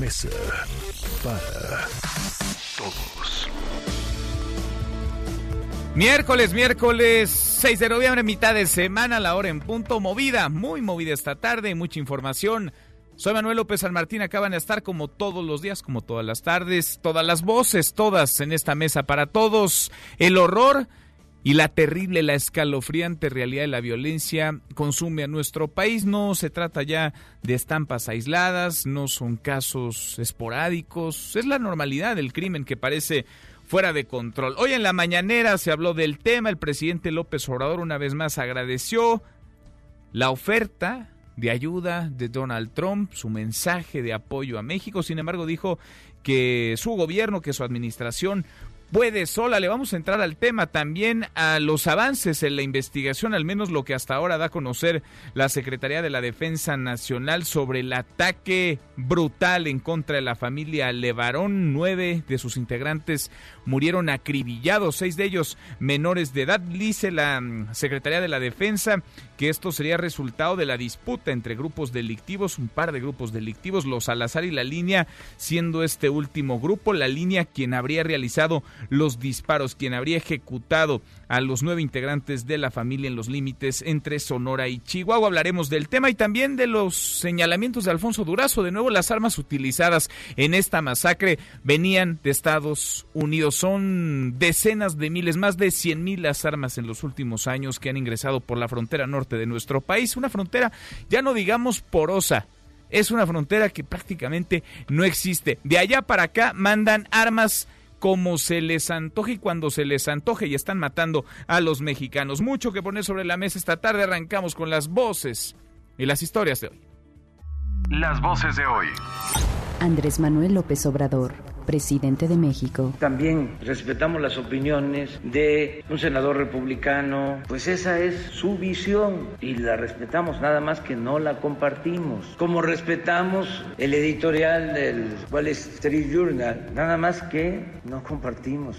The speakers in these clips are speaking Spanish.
Mesa para Todos. Miércoles, miércoles 6 de noviembre, mitad de semana, la hora en punto, movida, muy movida esta tarde, mucha información. Soy Manuel López San Martín, acaban de estar como todos los días, como todas las tardes, todas las voces, todas en esta mesa para todos. El horror y la terrible, la escalofriante realidad de la violencia consume a nuestro país. No se trata ya de estampas aisladas, no son casos esporádicos, es la normalidad del crimen que parece fuera de control. Hoy en la mañanera se habló del tema, el presidente López Obrador una vez más agradeció la oferta de ayuda de Donald Trump, su mensaje de apoyo a México, sin embargo dijo que su gobierno, que su administración puede sola. Le vamos a entrar al tema también a los avances en la investigación, al menos lo que hasta ahora da a conocer la Secretaría de la Defensa Nacional sobre el ataque brutal en contra de la familia Levarón. Nueve de sus integrantes murieron acribillados, seis de ellos menores de edad. Dice la mm, Secretaría de la Defensa que esto sería resultado de la disputa entre grupos delictivos, un par de grupos delictivos, los Salazar y la línea, siendo este último grupo la línea quien habría realizado los disparos, quien habría ejecutado a los nueve integrantes de la familia en los límites entre Sonora y Chihuahua. Hablaremos del tema y también de los señalamientos de Alfonso Durazo. De nuevo, las armas utilizadas en esta masacre venían de Estados Unidos. Son decenas de miles, más de 100 mil las armas en los últimos años que han ingresado por la frontera norte de nuestro país. Una frontera, ya no digamos porosa, es una frontera que prácticamente no existe. De allá para acá mandan armas como se les antoje y cuando se les antoje y están matando a los mexicanos. Mucho que poner sobre la mesa esta tarde. Arrancamos con las voces y las historias de hoy. Las voces de hoy. Andrés Manuel López Obrador, presidente de México. También respetamos las opiniones de un senador republicano, pues esa es su visión y la respetamos, nada más que no la compartimos. Como respetamos el editorial del Wall Street Journal, nada más que no compartimos.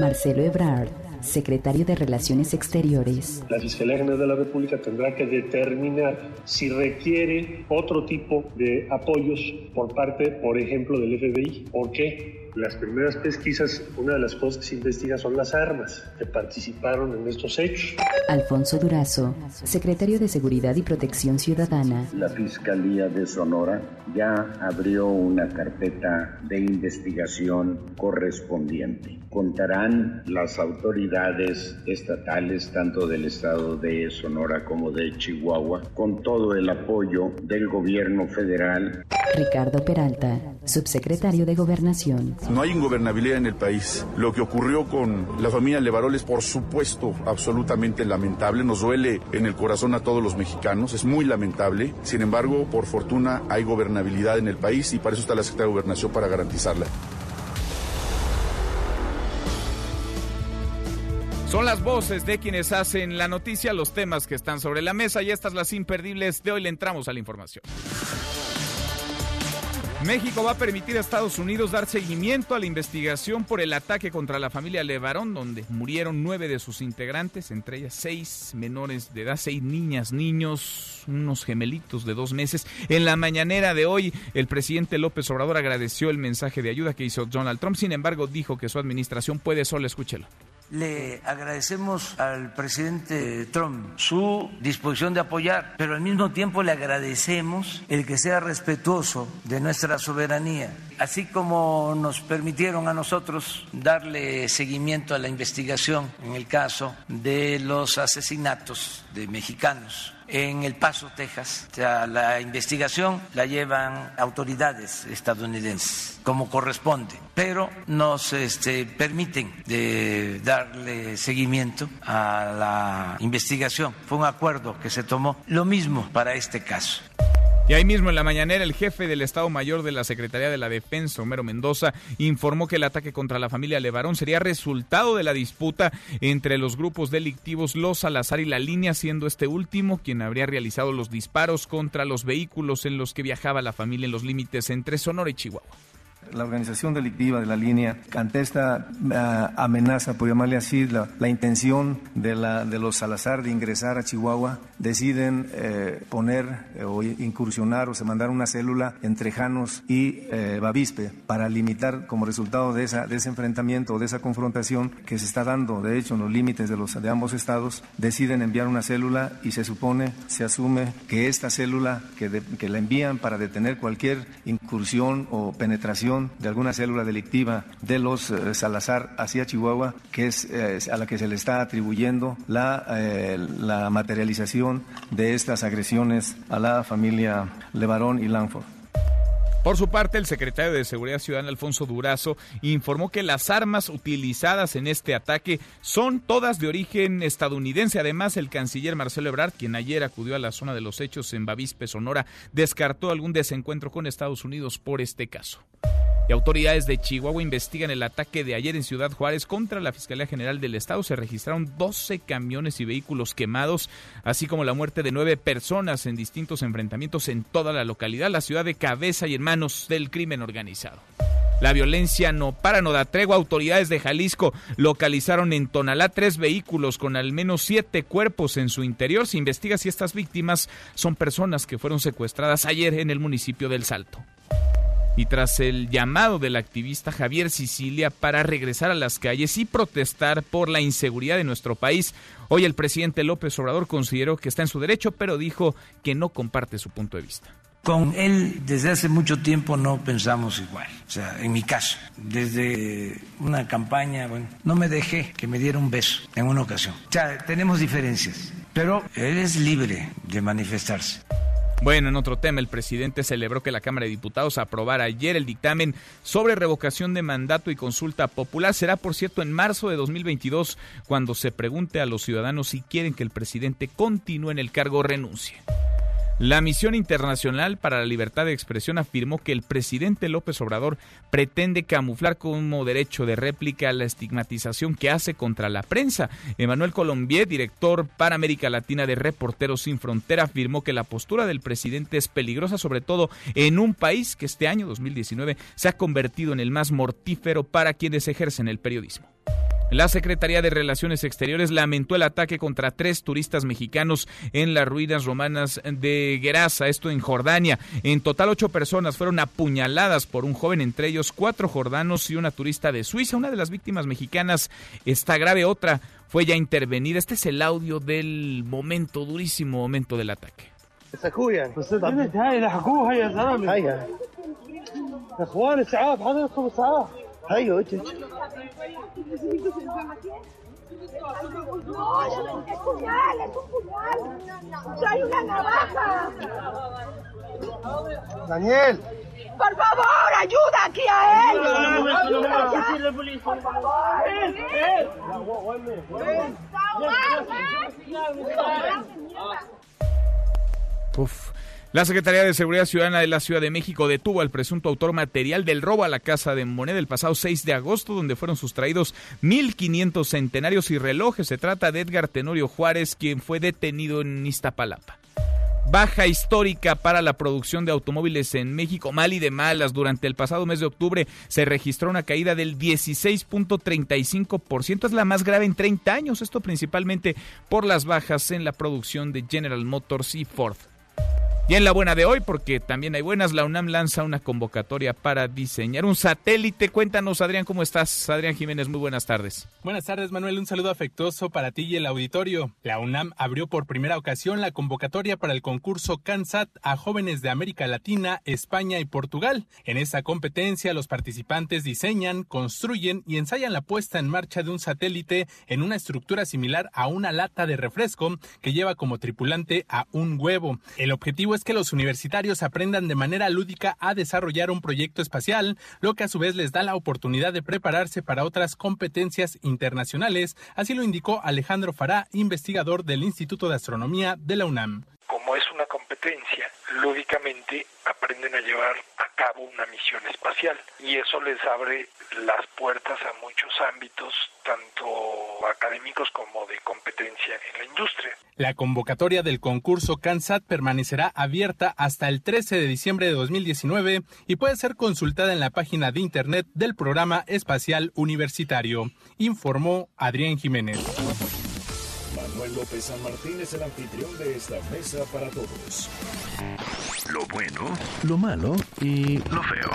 Marcelo Ebrard, secretario de Relaciones Exteriores. La Fiscalía General de la República tendrá que determinar si requiere otro tipo de apoyos por parte, por ejemplo, del FBI. ¿Por qué? Las primeras pesquisas, una de las cosas que se investiga son las armas que participaron en estos hechos. Alfonso Durazo, secretario de Seguridad y Protección Ciudadana. La Fiscalía de Sonora ya abrió una carpeta de investigación correspondiente. Contarán las autoridades estatales, tanto del estado de Sonora como de Chihuahua, con todo el apoyo del gobierno federal. Ricardo Peralta, subsecretario de Gobernación. No hay ingobernabilidad en el país. Lo que ocurrió con la familia Levarol es, por supuesto, absolutamente lamentable. Nos duele en el corazón a todos los mexicanos. Es muy lamentable. Sin embargo, por fortuna, hay gobernabilidad en el país y para eso está la Secretaría de Gobernación para garantizarla. Son las voces de quienes hacen la noticia, los temas que están sobre la mesa y estas las imperdibles de hoy le entramos a la información. México va a permitir a Estados Unidos dar seguimiento a la investigación por el ataque contra la familia Levarón, donde murieron nueve de sus integrantes, entre ellas seis menores de edad, seis niñas, niños, unos gemelitos de dos meses. En la mañanera de hoy, el presidente López Obrador agradeció el mensaje de ayuda que hizo Donald Trump, sin embargo, dijo que su administración puede solo, escúchelo. Le agradecemos al presidente Trump su disposición de apoyar, pero al mismo tiempo le agradecemos el que sea respetuoso de nuestra soberanía, así como nos permitieron a nosotros darle seguimiento a la investigación en el caso de los asesinatos de mexicanos en El Paso, Texas. La investigación la llevan autoridades estadounidenses, como corresponde, pero nos este, permiten darle seguimiento a la investigación. Fue un acuerdo que se tomó. Lo mismo para este caso. Y ahí mismo en la mañanera el jefe del Estado Mayor de la Secretaría de la Defensa, Homero Mendoza, informó que el ataque contra la familia Levarón sería resultado de la disputa entre los grupos delictivos Los Salazar y La Línea, siendo este último quien habría realizado los disparos contra los vehículos en los que viajaba la familia en los límites entre Sonora y Chihuahua. La organización delictiva de la línea, ante esta uh, amenaza, por llamarle así, la, intención de, la, de, los Salazar de ingresar a Chihuahua, deciden eh, poner eh, o incursionar o se mandar una célula entre Janos y eh, Bavispe para limitar como resultado de, esa, ese enfrentamiento o de esa confrontación que se está dando, de hecho, en los límites de, los, de ambos estados, deciden enviar una célula y se supone, se asume que esta célula que, de, que la envían para detener cualquier incursión o penetración de alguna célula delictiva de los eh, Salazar hacia Chihuahua, que es eh, a la que se le está atribuyendo la, eh, la materialización de estas agresiones a la familia Levarón y Lanford. Por su parte, el secretario de Seguridad Ciudadana, Alfonso Durazo, informó que las armas utilizadas en este ataque son todas de origen estadounidense. Además, el canciller Marcelo Ebrard, quien ayer acudió a la zona de los hechos en Bavispe, Sonora, descartó algún desencuentro con Estados Unidos por este caso. Y autoridades de Chihuahua investigan el ataque de ayer en Ciudad Juárez contra la Fiscalía General del Estado. Se registraron 12 camiones y vehículos quemados, así como la muerte de nueve personas en distintos enfrentamientos en toda la localidad, la ciudad de cabeza y en manos del crimen organizado. La violencia no para, no da tregua. Autoridades de Jalisco localizaron en Tonalá tres vehículos con al menos siete cuerpos en su interior. Se investiga si estas víctimas son personas que fueron secuestradas ayer en el municipio del Salto. Y tras el llamado del activista Javier Sicilia para regresar a las calles y protestar por la inseguridad de nuestro país, hoy el presidente López Obrador consideró que está en su derecho, pero dijo que no comparte su punto de vista. Con él desde hace mucho tiempo no pensamos igual. O sea, en mi caso, desde una campaña, bueno, no me dejé que me diera un beso en una ocasión. O sea, tenemos diferencias, pero él es libre de manifestarse. Bueno, en otro tema, el presidente celebró que la Cámara de Diputados aprobara ayer el dictamen sobre revocación de mandato y consulta popular. Será, por cierto, en marzo de 2022 cuando se pregunte a los ciudadanos si quieren que el presidente continúe en el cargo o renuncie. La Misión Internacional para la Libertad de Expresión afirmó que el presidente López Obrador pretende camuflar como derecho de réplica la estigmatización que hace contra la prensa. Emanuel Colombier, director para América Latina de Reporteros Sin Frontera, afirmó que la postura del presidente es peligrosa, sobre todo en un país que este año 2019 se ha convertido en el más mortífero para quienes ejercen el periodismo. La Secretaría de Relaciones Exteriores lamentó el ataque contra tres turistas mexicanos en las ruinas romanas de Gerasa, esto en Jordania. En total, ocho personas fueron apuñaladas por un joven, entre ellos cuatro jordanos y una turista de Suiza. Una de las víctimas mexicanas está grave, otra fue ya intervenida. Este es el audio del momento, durísimo momento del ataque. Ay, oye. No, es un puñal, es un una navaja. Daniel. Por favor, ayuda aquí a él. Por favor. Ven, ven. Puf. La Secretaría de Seguridad Ciudadana de la Ciudad de México detuvo al presunto autor material del robo a la Casa de Moneda el pasado 6 de agosto, donde fueron sustraídos 1.500 centenarios y relojes. Se trata de Edgar Tenorio Juárez, quien fue detenido en Iztapalapa. Baja histórica para la producción de automóviles en México, mal y de malas. Durante el pasado mes de octubre se registró una caída del 16.35%, es la más grave en 30 años, esto principalmente por las bajas en la producción de General Motors y Ford. Y en la buena de hoy, porque también hay buenas, la UNAM lanza una convocatoria para diseñar un satélite. Cuéntanos, Adrián, ¿cómo estás? Adrián Jiménez, muy buenas tardes. Buenas tardes, Manuel. Un saludo afectuoso para ti y el auditorio. La UNAM abrió por primera ocasión la convocatoria para el concurso CANSAT a jóvenes de América Latina, España y Portugal. En esta competencia, los participantes diseñan, construyen y ensayan la puesta en marcha de un satélite en una estructura similar a una lata de refresco que lleva como tripulante a un huevo. El objetivo es que los universitarios aprendan de manera lúdica a desarrollar un proyecto espacial, lo que a su vez les da la oportunidad de prepararse para otras competencias internacionales, así lo indicó Alejandro Fará, investigador del Instituto de Astronomía de la UNAM. Como es una competencia lúdicamente aprenden a llevar a cabo una misión espacial y eso les abre las puertas a muchos ámbitos, tanto académicos como de competencia en la industria. La convocatoria del concurso CANSAT permanecerá abierta hasta el 13 de diciembre de 2019 y puede ser consultada en la página de internet del Programa Espacial Universitario, informó Adrián Jiménez. Manuel López San Martín es el anfitrión de esta mesa para todos. Lo bueno, Lo malo y lo feo.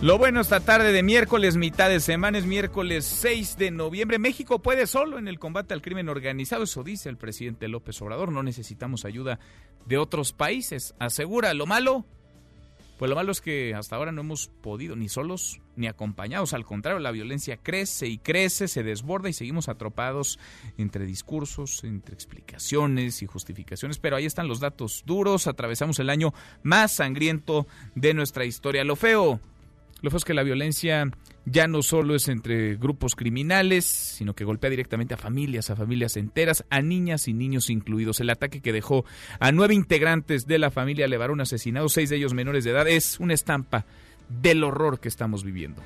Lo bueno esta tarde de miércoles, mitad de semana, es miércoles 6 de noviembre. México puede solo en el combate al crimen organizado, eso dice el presidente López Obrador. No necesitamos ayuda de otros países, asegura. Lo malo, pues lo malo es que hasta ahora no hemos podido ni solos ni acompañados. Al contrario, la violencia crece y crece, se desborda y seguimos atropados entre discursos, entre explicaciones y justificaciones. Pero ahí están los datos duros. Atravesamos el año más sangriento de nuestra historia. Lo feo, lo feo es que la violencia ya no solo es entre grupos criminales, sino que golpea directamente a familias, a familias enteras, a niñas y niños incluidos. El ataque que dejó a nueve integrantes de la familia Levarón asesinados, seis de ellos menores de edad, es una estampa del horror que estamos viviendo.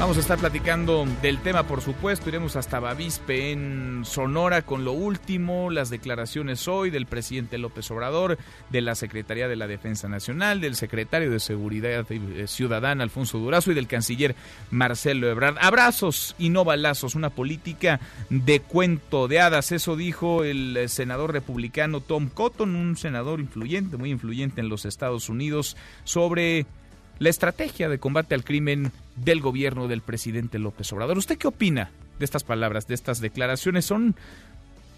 Vamos a estar platicando del tema, por supuesto. Iremos hasta Bavispe, en Sonora, con lo último, las declaraciones hoy del presidente López Obrador, de la Secretaría de la Defensa Nacional, del secretario de Seguridad Ciudadana, Alfonso Durazo, y del canciller Marcelo Ebrard. Abrazos y no balazos, una política de cuento de hadas. Eso dijo el senador republicano Tom Cotton, un senador influyente, muy influyente en los Estados Unidos, sobre la estrategia de combate al crimen del gobierno del presidente López Obrador. ¿Usted qué opina de estas palabras, de estas declaraciones? ¿Son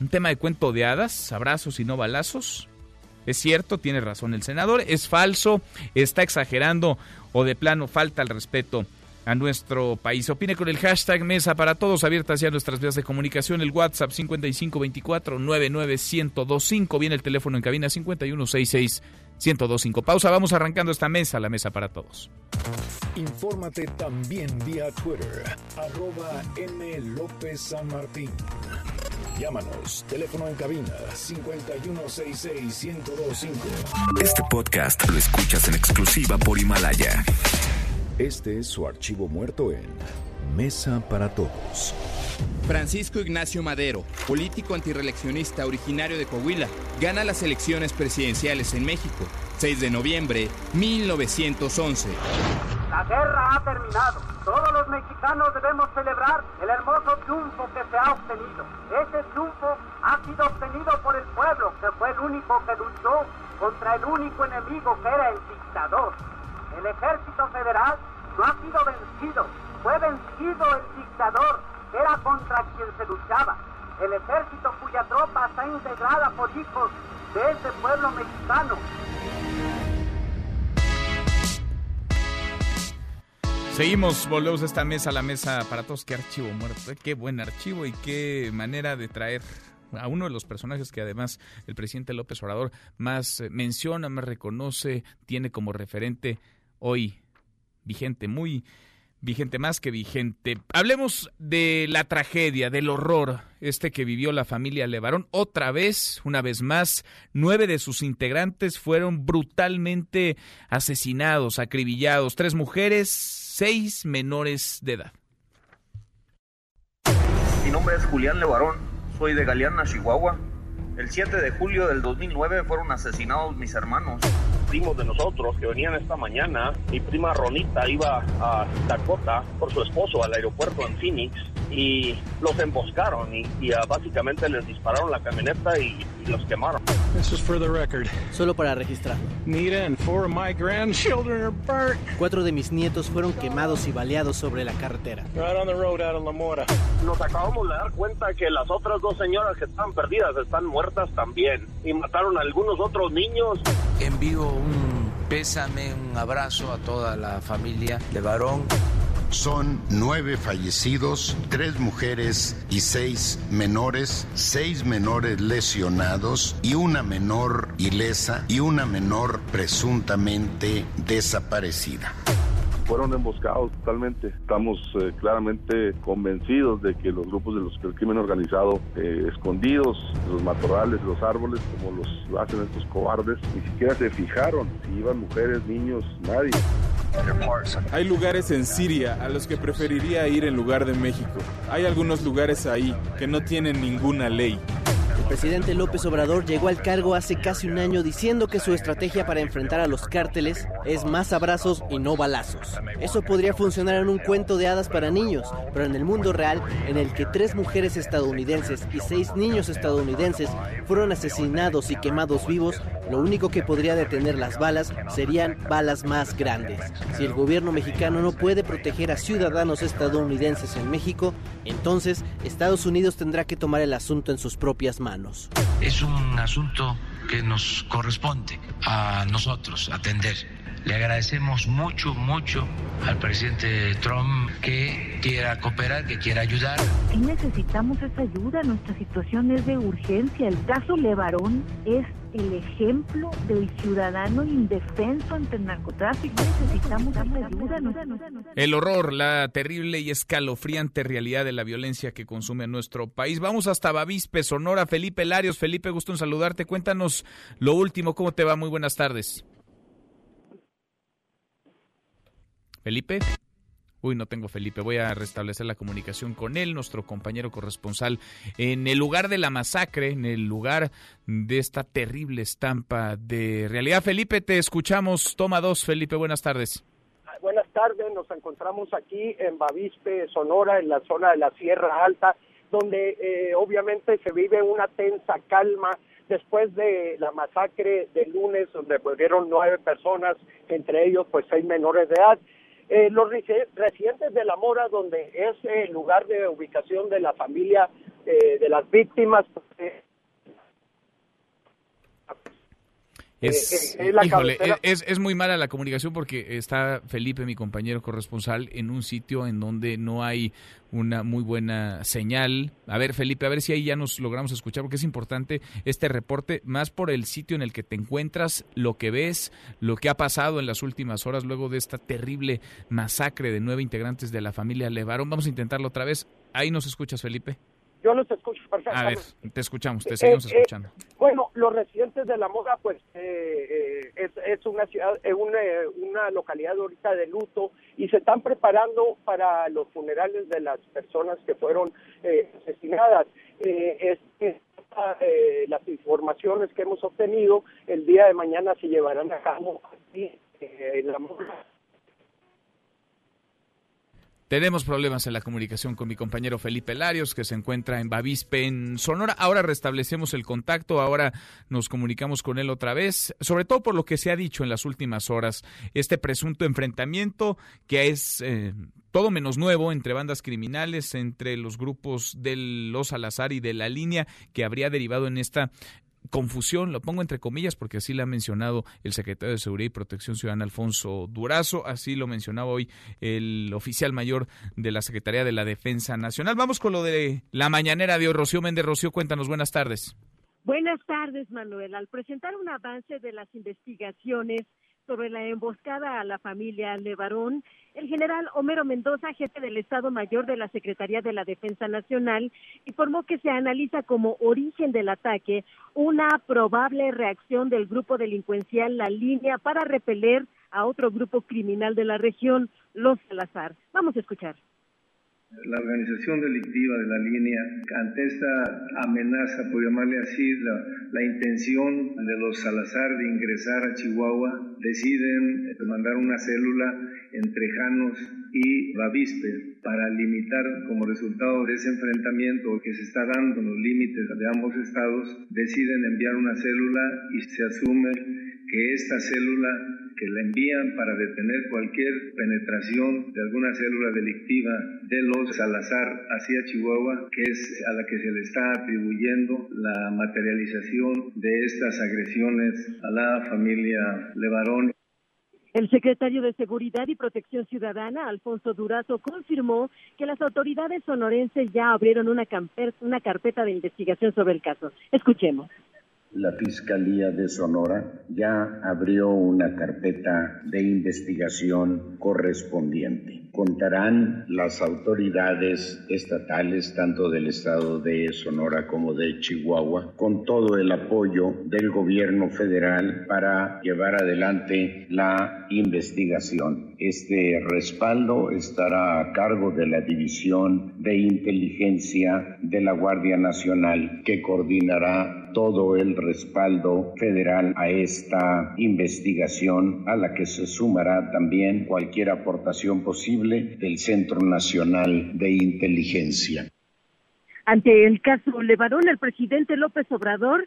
un tema de cuento de hadas, abrazos y no balazos? Es cierto, tiene razón el senador, es falso, está exagerando o de plano falta el respeto a nuestro país. Opine con el hashtag Mesa para Todos, abiertas ya nuestras vías de comunicación, el WhatsApp 5524-99125, viene el teléfono en cabina 5166 1025. Pausa, vamos arrancando esta mesa, la mesa para todos. Infórmate también vía Twitter, arroba M. López San Martín. Llámanos, teléfono en cabina 5166-1025. Este podcast lo escuchas en exclusiva por Himalaya. Este es su archivo muerto en Mesa para Todos. Francisco Ignacio Madero, político antireeleccionista originario de Coahuila, gana las elecciones presidenciales en México, 6 de noviembre 1911. La guerra ha terminado. Todos los mexicanos debemos celebrar el hermoso triunfo que se ha obtenido. Ese triunfo ha sido obtenido por el pueblo, que fue el único que luchó contra el único enemigo que era el dictador. El ejército federal no ha sido vencido, fue vencido el dictador, era contra quien se luchaba. El ejército cuya tropa está integrada por hijos de ese pueblo mexicano. Seguimos, volvemos a esta mesa, la mesa para todos. Qué archivo muerto, ¿eh? qué buen archivo y qué manera de traer a uno de los personajes que además el presidente López Obrador más eh, menciona, más reconoce, tiene como referente hoy vigente, muy vigente, más que vigente. Hablemos de la tragedia, del horror, este que vivió la familia Levarón. Otra vez, una vez más, nueve de sus integrantes fueron brutalmente asesinados, acribillados. Tres mujeres, seis menores de edad. Mi nombre es Julián Levarón, soy de Galeana, Chihuahua. El 7 de julio del 2009 fueron asesinados mis hermanos. Primos de nosotros que venían esta mañana, mi prima Ronita iba a Dakota por su esposo al aeropuerto en Phoenix y los emboscaron y, y, uh, básicamente les dispararon la camioneta y, y, los quemaron. This is for the record. Solo para registrar. Nita and four of my grandchildren are burnt. Cuatro de mis nietos fueron quemados y baleados sobre la carretera. Right on the road out of La Mora. Nos acabamos de dar cuenta que las otras dos señoras que están perdidas están muertas también y mataron a algunos otros niños. Envío un pésame, un abrazo a toda la familia de varón. Son nueve fallecidos, tres mujeres y seis menores, seis menores lesionados y una menor ilesa y una menor presuntamente desaparecida. Fueron emboscados totalmente. Estamos eh, claramente convencidos de que los grupos de del crimen organizado eh, escondidos, los matorrales, los árboles, como los hacen estos cobardes, ni siquiera se fijaron si iban mujeres, niños, nadie. Hay lugares en Siria a los que preferiría ir en lugar de México. Hay algunos lugares ahí que no tienen ninguna ley. El presidente López Obrador llegó al cargo hace casi un año diciendo que su estrategia para enfrentar a los cárteles es más abrazos y no balazos. Eso podría funcionar en un cuento de hadas para niños, pero en el mundo real, en el que tres mujeres estadounidenses y seis niños estadounidenses fueron asesinados y quemados vivos, lo único que podría detener las balas serían balas más grandes. Si el gobierno mexicano no puede proteger a ciudadanos estadounidenses en México, entonces Estados Unidos tendrá que tomar el asunto en sus propias manos. Es un asunto que nos corresponde a nosotros atender. Le agradecemos mucho, mucho al presidente Trump que quiera cooperar, que quiera ayudar. Sí necesitamos esa ayuda, nuestra situación es de urgencia. El caso Levarón es el ejemplo del ciudadano indefenso ante el narcotráfico. Necesitamos ayuda. El horror, la terrible y escalofriante realidad de la violencia que consume nuestro país. Vamos hasta Bavispe, Sonora. Felipe Larios. Felipe, gusto en saludarte. Cuéntanos lo último. ¿Cómo te va? Muy buenas tardes. Felipe. Uy, no tengo Felipe. Voy a restablecer la comunicación con él, nuestro compañero corresponsal, en el lugar de la masacre, en el lugar de esta terrible estampa de realidad. Felipe, te escuchamos. Toma dos, Felipe. Buenas tardes. Buenas tardes. Nos encontramos aquí en Bavispe, Sonora, en la zona de la Sierra Alta, donde eh, obviamente se vive una tensa calma después de la masacre del lunes, donde murieron nueve personas, entre ellos pues seis menores de edad. Eh, los residentes de La Mora, donde es el lugar de ubicación de la familia eh, de las víctimas, eh, Es, Eh, eh, la híjole, cabecera- es, es muy mala la comunicación porque está Felipe, mi compañero corresponsal, en un sitio en donde no hay una muy buena señal. A ver, Felipe, a ver si ahí ya nos logramos escuchar porque es importante este reporte, más por el sitio en el que te encuentras, lo que ves, lo que ha pasado en las últimas horas luego de esta terrible masacre de nueve integrantes de la familia Levarón. Vamos a intentarlo otra vez. Ahí nos escuchas, Felipe. yo los escucho A ver, te escuchamos, te seguimos Eh, eh, escuchando. Bueno, los residentes de La Mora, pues eh, eh, es, es una ciudad, es una, una localidad ahorita de luto y se están preparando para los funerales de las personas que fueron eh, asesinadas. Eh, es- es- eh, las informaciones que hemos obtenido el día de mañana se llevarán a cabo aquí eh, en La. Tenemos problemas en la comunicación con mi compañero Felipe Larios, que se encuentra en Bavispe, en Sonora. Ahora restablecemos el contacto, ahora nos comunicamos con él otra vez, sobre todo por lo que se ha dicho en las últimas horas, este presunto enfrentamiento que es eh, todo menos nuevo entre bandas criminales, entre los grupos de los Salazar y de la línea, que habría derivado en esta confusión, lo pongo entre comillas porque así lo ha mencionado el secretario de Seguridad y Protección Ciudadana Alfonso Durazo, así lo mencionaba hoy el oficial mayor de la Secretaría de la Defensa Nacional. Vamos con lo de la mañanera de hoy. Rocío Méndez, Rocío, cuéntanos, buenas tardes. Buenas tardes, Manuel. Al presentar un avance de las investigaciones sobre la emboscada a la familia Levarón, el general Homero Mendoza, jefe del Estado Mayor de la Secretaría de la Defensa Nacional, informó que se analiza como origen del ataque una probable reacción del grupo delincuencial La Línea para repeler a otro grupo criminal de la región, Los Salazar. Vamos a escuchar. La organización delictiva de la línea, ante esta amenaza, por llamarle así, la, intención de los Salazar de ingresar a Chihuahua, deciden mandar una célula entre Janos y Bavispe para limitar, como resultado de ese enfrentamiento que se está dando en los límites de ambos estados, deciden enviar una célula y se asume que esta célula que la envían para detener cualquier penetración de alguna célula delictiva de los Salazar hacia Chihuahua, que es a la que se le está atribuyendo la materialización de estas agresiones a la familia Levarón. El secretario de Seguridad y Protección Ciudadana, Alfonso Durazo, confirmó que las autoridades sonorenses ya abrieron una, una carpeta de investigación sobre el caso. Escuchemos. La Fiscalía de Sonora ya abrió una carpeta de investigación correspondiente. Contarán las autoridades estatales, tanto del estado de Sonora como de Chihuahua, con todo el apoyo del gobierno federal para llevar adelante la investigación. Este respaldo estará a cargo de la División de Inteligencia de la Guardia Nacional, que coordinará todo el respaldo federal a esta investigación, a la que se sumará también cualquier aportación posible del Centro Nacional de Inteligencia. Ante el caso Levarón, el presidente López Obrador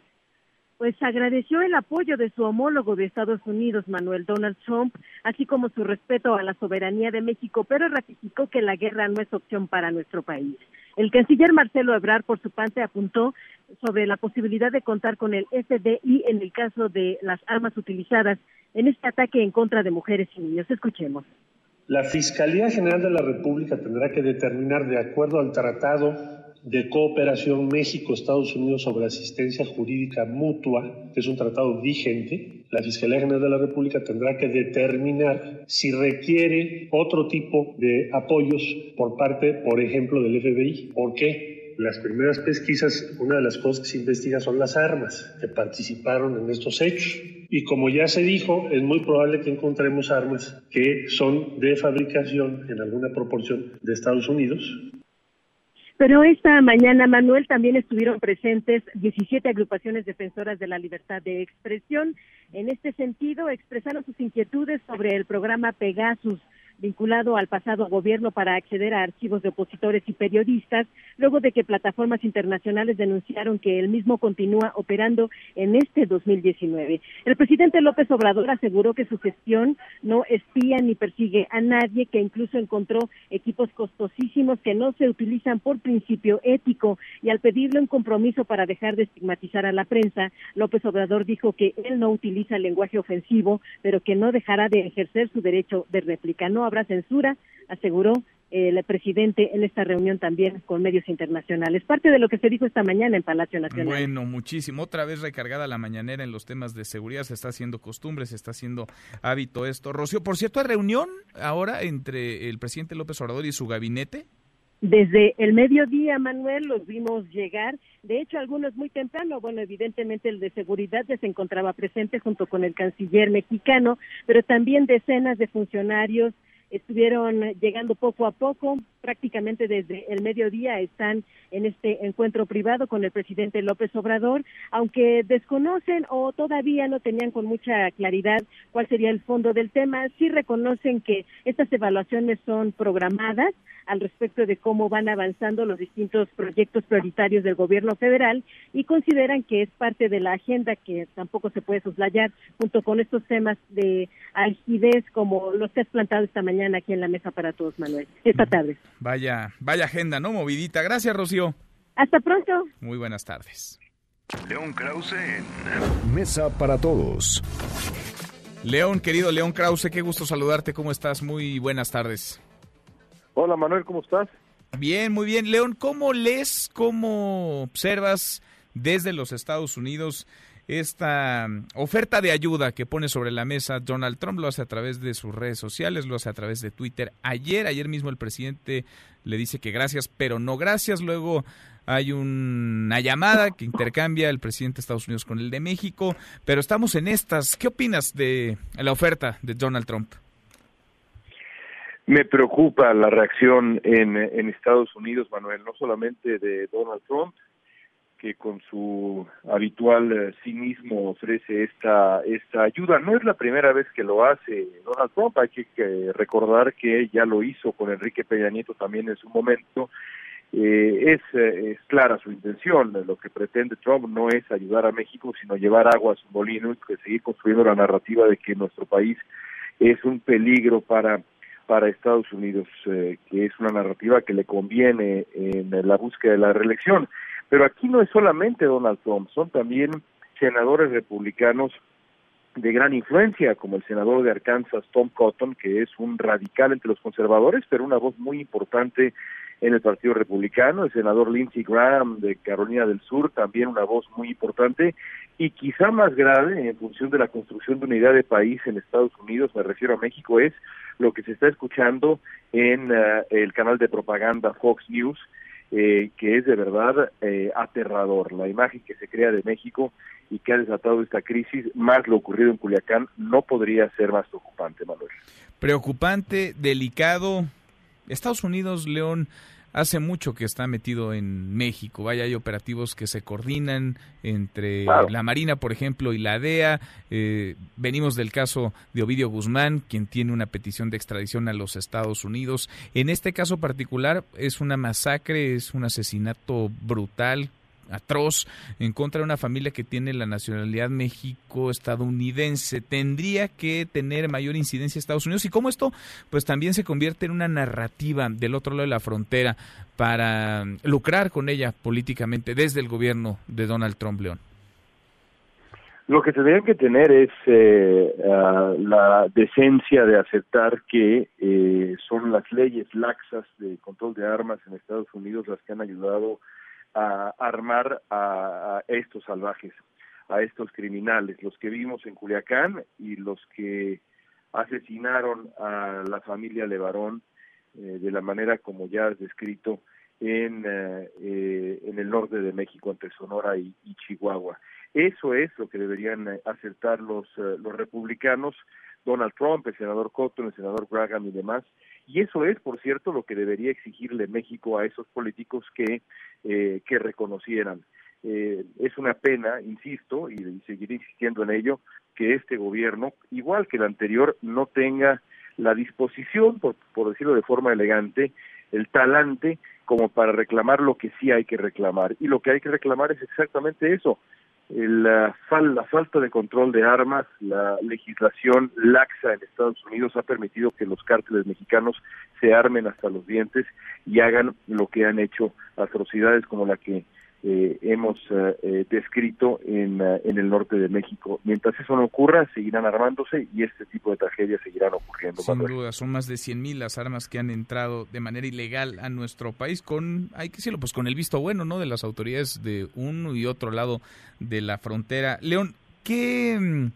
pues agradeció el apoyo de su homólogo de Estados Unidos, Manuel Donald Trump, así como su respeto a la soberanía de México, pero ratificó que la guerra no es opción para nuestro país. El canciller Marcelo Ebrard, por su parte, apuntó sobre la posibilidad de contar con el SDI en el caso de las armas utilizadas en este ataque en contra de mujeres y niños. Escuchemos. La Fiscalía General de la República tendrá que determinar, de acuerdo al Tratado de Cooperación México-Estados Unidos sobre Asistencia Jurídica Mutua, que es un tratado vigente, la Fiscalía General de la República tendrá que determinar si requiere otro tipo de apoyos por parte, por ejemplo, del FBI. ¿Por qué? Las primeras pesquisas, una de las cosas que se investiga son las armas que participaron en estos hechos. Y como ya se dijo, es muy probable que encontremos armas que son de fabricación en alguna proporción de Estados Unidos, pero esta mañana, Manuel, también estuvieron presentes 17 agrupaciones defensoras de la libertad de expresión. En este sentido, expresaron sus inquietudes sobre el programa Pegasus vinculado al pasado gobierno para acceder a archivos de opositores y periodistas, luego de que plataformas internacionales denunciaron que el mismo continúa operando en este 2019. El presidente López Obrador aseguró que su gestión no espía ni persigue a nadie, que incluso encontró equipos costosísimos que no se utilizan por principio ético y al pedirle un compromiso para dejar de estigmatizar a la prensa, López Obrador dijo que él no utiliza lenguaje ofensivo, pero que no dejará de ejercer su derecho de réplica. No habrá censura, aseguró el presidente en esta reunión también con medios internacionales. Parte de lo que se dijo esta mañana en Palacio Nacional. Bueno, muchísimo. Otra vez recargada la mañanera en los temas de seguridad. Se está haciendo costumbre, se está haciendo hábito esto. Rocío, por cierto, ¿hay reunión ahora entre el presidente López Obrador y su gabinete? Desde el mediodía, Manuel, los vimos llegar. De hecho, algunos muy temprano. Bueno, evidentemente el de seguridad ya se encontraba presente junto con el canciller mexicano, pero también decenas de funcionarios estuvieron llegando poco a poco, prácticamente desde el mediodía están en este encuentro privado con el presidente López Obrador, aunque desconocen o todavía no tenían con mucha claridad cuál sería el fondo del tema, sí reconocen que estas evaluaciones son programadas al respecto de cómo van avanzando los distintos proyectos prioritarios del gobierno federal y consideran que es parte de la agenda que tampoco se puede soslayar junto con estos temas de algidez como los que has plantado esta mañana aquí en la mesa para todos, Manuel, esta tarde. Vaya, vaya agenda, ¿no? Movidita. Gracias, Rocío. Hasta pronto. Muy buenas tardes. León Krause en Mesa para Todos. León, querido León Krause, qué gusto saludarte. ¿Cómo estás? Muy buenas tardes. Hola Manuel, ¿cómo estás? Bien, muy bien. León, ¿cómo lees, cómo observas desde los Estados Unidos esta oferta de ayuda que pone sobre la mesa Donald Trump? Lo hace a través de sus redes sociales, lo hace a través de Twitter. Ayer, ayer mismo el presidente le dice que gracias, pero no gracias. Luego hay una llamada que intercambia el presidente de Estados Unidos con el de México, pero estamos en estas. ¿Qué opinas de la oferta de Donald Trump? Me preocupa la reacción en, en Estados Unidos, Manuel, no solamente de Donald Trump, que con su habitual eh, cinismo ofrece esta esta ayuda. No es la primera vez que lo hace Donald Trump, hay que, recordar que ya lo hizo con Enrique Peña Nieto también en su momento. Eh, es, eh, es clara su intención, lo que pretende Trump no es ayudar a México, sino llevar agua a su molino y seguir construyendo la narrativa de que nuestro país es un peligro para para Estados Unidos, eh, que es una narrativa que le conviene en la búsqueda de la reelección. Pero aquí no es solamente Donald Trump, son también senadores republicanos de gran influencia, como el senador de Arkansas, Tom Cotton, que es un radical entre los conservadores, pero una voz muy importante en el Partido Republicano, el senador Lindsey Graham de Carolina del Sur, también una voz muy importante, y quizá más grave en función de la construcción de una idea de país en Estados Unidos, me refiero a México, es lo que se está escuchando en eh, el canal de propaganda Fox News, eh, que es de verdad eh, aterrador. La imagen que se crea de México y que ha desatado esta crisis, más lo ocurrido en Culiacán, no podría ser más preocupante, Manuel. Preocupante, delicado. Estados Unidos, León, hace mucho que está metido en México. Vaya, hay operativos que se coordinan entre la Marina, por ejemplo, y la DEA. Eh, venimos del caso de Ovidio Guzmán, quien tiene una petición de extradición a los Estados Unidos. En este caso particular es una masacre, es un asesinato brutal atroz en contra de una familia que tiene la nacionalidad México-estadounidense. Tendría que tener mayor incidencia Estados Unidos y cómo esto pues también se convierte en una narrativa del otro lado de la frontera para lucrar con ella políticamente desde el gobierno de Donald Trump León. Lo que tendrían que tener es eh, la decencia de aceptar que eh, son las leyes laxas de control de armas en Estados Unidos las que han ayudado a armar a, estos salvajes, a estos criminales, los que vimos en Culiacán y los que asesinaron a la familia Levarón eh, de la manera como ya has descrito en, eh, eh, en el norte de México, entre Sonora y, Chihuahua. Eso es lo que deberían aceptar los, los republicanos, Donald Trump, el senador Cotton, el senador Graham y demás, y eso es, por cierto, lo que debería exigirle México a esos políticos que, eh, que reconocieran. Eh, es una pena, insisto, y, seguiré insistiendo en ello, que este gobierno, igual que el anterior, no tenga la disposición, por, por decirlo de forma elegante, el talante como para reclamar lo que sí hay que reclamar. Y lo que hay que reclamar es exactamente eso, la, la, falta de control de armas, la legislación laxa en Estados Unidos ha permitido que los cárteles mexicanos se armen hasta los dientes y hagan lo que han hecho atrocidades como la que eh, hemos eh, eh, descrito en, en, el norte de México. Mientras eso no ocurra, seguirán armándose y este tipo de tragedias seguirán ocurriendo. Sin duda, son más de 100.000 las armas que han entrado de manera ilegal a nuestro país con, hay que decirlo, pues con el visto bueno, ¿no? De las autoridades de uno y otro lado de la frontera. León, ¿qué mm,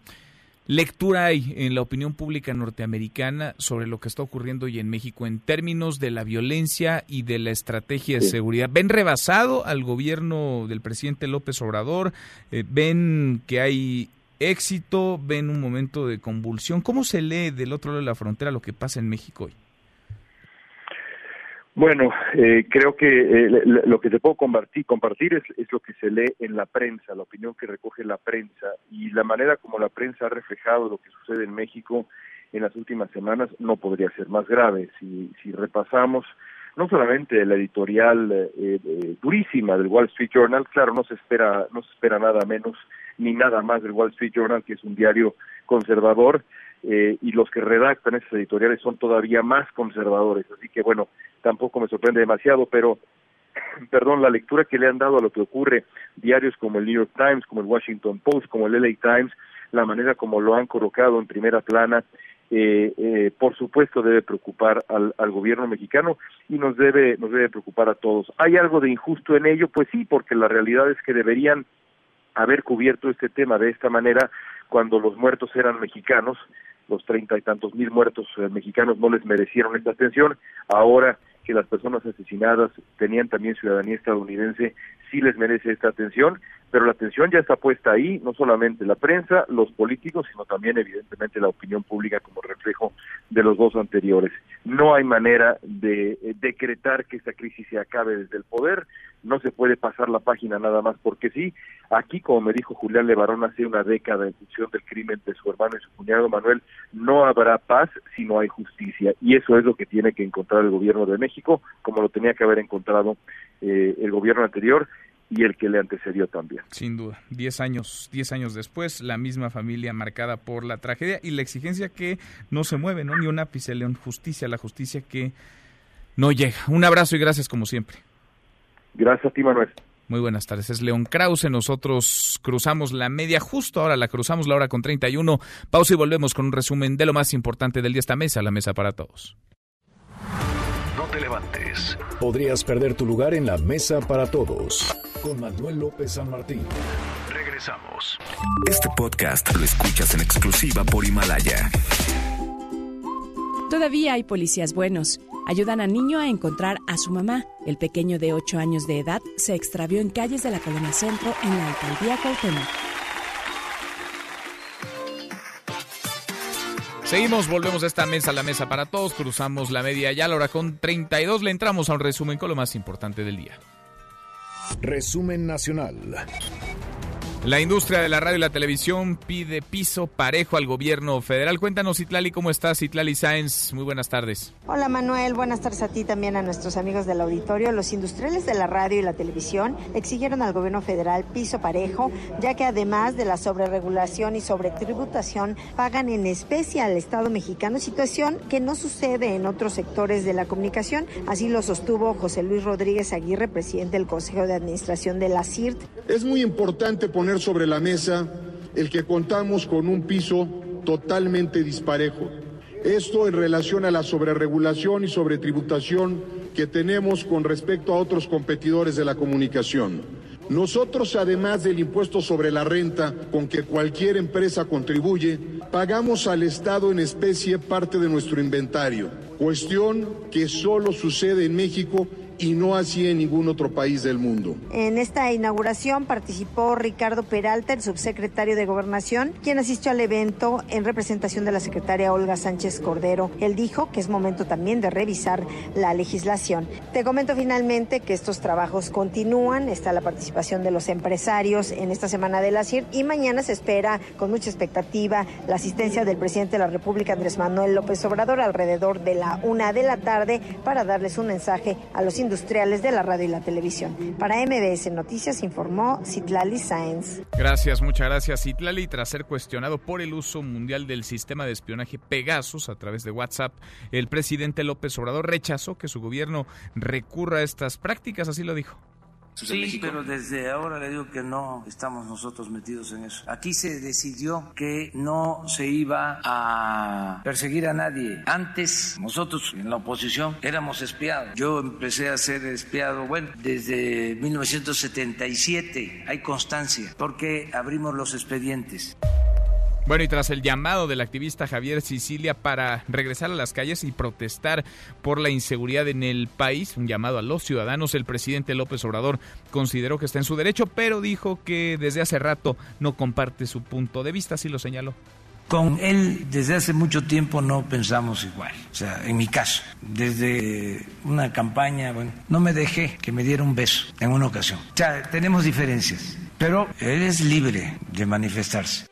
lectura hay en la opinión pública norteamericana sobre lo que está ocurriendo hoy en México en términos de la violencia y de la estrategia de seguridad? ¿Ven rebasado al gobierno del presidente López Obrador? Eh, ¿Ven que hay éxito? ¿Ven un momento de convulsión? ¿Cómo se lee del otro lado de la frontera lo que pasa en México hoy? Bueno, eh, creo que eh, lo que te puedo compartir, compartir es, es, lo que se lee en la prensa, la opinión que recoge la prensa y la manera como la prensa ha reflejado lo que sucede en México en las últimas semanas no podría ser más grave. Si, si repasamos no solamente la editorial eh, durísima del Wall Street Journal, claro, no se espera no se espera nada menos ni nada más del Wall Street Journal, que es un diario conservador, eh, y los que redactan esas editoriales son todavía más conservadores. Así que bueno, tampoco me sorprende demasiado, pero perdón, la lectura que le han dado a lo que ocurre diarios como el New York Times, como el Washington Post, como el LA Times, la manera como lo han colocado en primera plana, eh, eh, por supuesto debe preocupar al, al, gobierno mexicano y nos debe nos debe preocupar a todos. ¿Hay algo de injusto en ello? Pues sí, porque la realidad es que deberían haber cubierto este tema de esta manera cuando los muertos eran mexicanos los treinta y tantos mil muertos eh, mexicanos no les merecieron esta atención. Ahora que las personas asesinadas tenían también ciudadanía estadounidense, sí les merece esta atención, pero la atención ya está puesta ahí, no solamente la prensa, los políticos, sino también evidentemente la opinión pública como reflejo de los dos anteriores. No hay manera de eh, decretar que esta crisis se acabe desde el poder, no se puede pasar la página nada más porque sí. Aquí, como me dijo Julián Levarón hace una década en función del crimen de su hermano y su cuñado Manuel, no habrá paz si no hay justicia. Y eso es lo que tiene que encontrar el gobierno de México, como lo tenía que haber encontrado eh, el gobierno anterior y el que le antecedió también. Sin duda, diez años, diez años después, la misma familia marcada por la tragedia y la exigencia que no se mueve, ¿no? Ni un ápice, León, justicia, la justicia que no llega. Un abrazo y gracias como siempre. Gracias a ti, Manuel. Muy buenas tardes, es León Krause. Nosotros cruzamos la media, justo ahora la cruzamos la hora con 31. Pausa y volvemos con un resumen de lo más importante del día esta mesa, la mesa para todos relevantes. Podrías perder tu lugar en la mesa para todos. Con Manuel López San Martín. Regresamos. Este podcast lo escuchas en exclusiva por Himalaya. Todavía hay policías buenos. Ayudan al niño a encontrar a su mamá. El pequeño de 8 años de edad se extravió en calles de la Colonia Centro en la alcaldía Cuauhtémoc. Seguimos, volvemos a esta mesa, la mesa para todos, cruzamos la media ya, a la hora con 32 le entramos a un resumen con lo más importante del día. Resumen nacional. La industria de la radio y la televisión pide piso parejo al gobierno federal. Cuéntanos, Itlali, ¿cómo estás? Itlali Sáenz, muy buenas tardes. Hola, Manuel. Buenas tardes a ti también a nuestros amigos del auditorio. Los industriales de la radio y la televisión exigieron al gobierno federal piso parejo, ya que además de la sobreregulación y sobretributación, pagan en especie al Estado mexicano, situación que no sucede en otros sectores de la comunicación. Así lo sostuvo José Luis Rodríguez Aguirre, presidente del Consejo de Administración de la CIRT. Es muy importante poner sobre la mesa el que contamos con un piso totalmente disparejo. Esto en relación a la sobreregulación y sobretributación que tenemos con respecto a otros competidores de la comunicación. Nosotros, además del impuesto sobre la renta con que cualquier empresa contribuye, pagamos al Estado en especie parte de nuestro inventario, cuestión que solo sucede en México y no así en ningún otro país del mundo. En esta inauguración participó Ricardo Peralta, el subsecretario de Gobernación, quien asistió al evento en representación de la secretaria Olga Sánchez Cordero. Él dijo que es momento también de revisar la legislación. Te comento finalmente que estos trabajos continúan, está la participación de los empresarios en esta semana de la CIR y mañana se espera con mucha expectativa la asistencia del presidente de la República, Andrés Manuel López Obrador, alrededor de la una de la tarde para darles un mensaje a los industriales de la radio y la televisión. Para MBS Noticias informó Citlali Sáenz. Gracias, muchas gracias, Citlali. Tras ser cuestionado por el uso mundial del sistema de espionaje Pegasus a través de WhatsApp, el presidente López Obrador rechazó que su gobierno recurra a estas prácticas, así lo dijo. Sí, pero desde ahora le digo que no estamos nosotros metidos en eso. Aquí se decidió que no se iba a perseguir a nadie. Antes, nosotros en la oposición éramos espiados. Yo empecé a ser espiado, bueno, desde 1977 hay constancia, porque abrimos los expedientes. Bueno, y tras el llamado del activista Javier Sicilia para regresar a las calles y protestar por la inseguridad en el país, un llamado a los ciudadanos, el presidente López Obrador consideró que está en su derecho, pero dijo que desde hace rato no comparte su punto de vista, así lo señaló. Con él desde hace mucho tiempo no pensamos igual, o sea, en mi caso, desde una campaña, bueno, no me dejé que me diera un beso en una ocasión. O sea, tenemos diferencias, pero él es libre de manifestarse.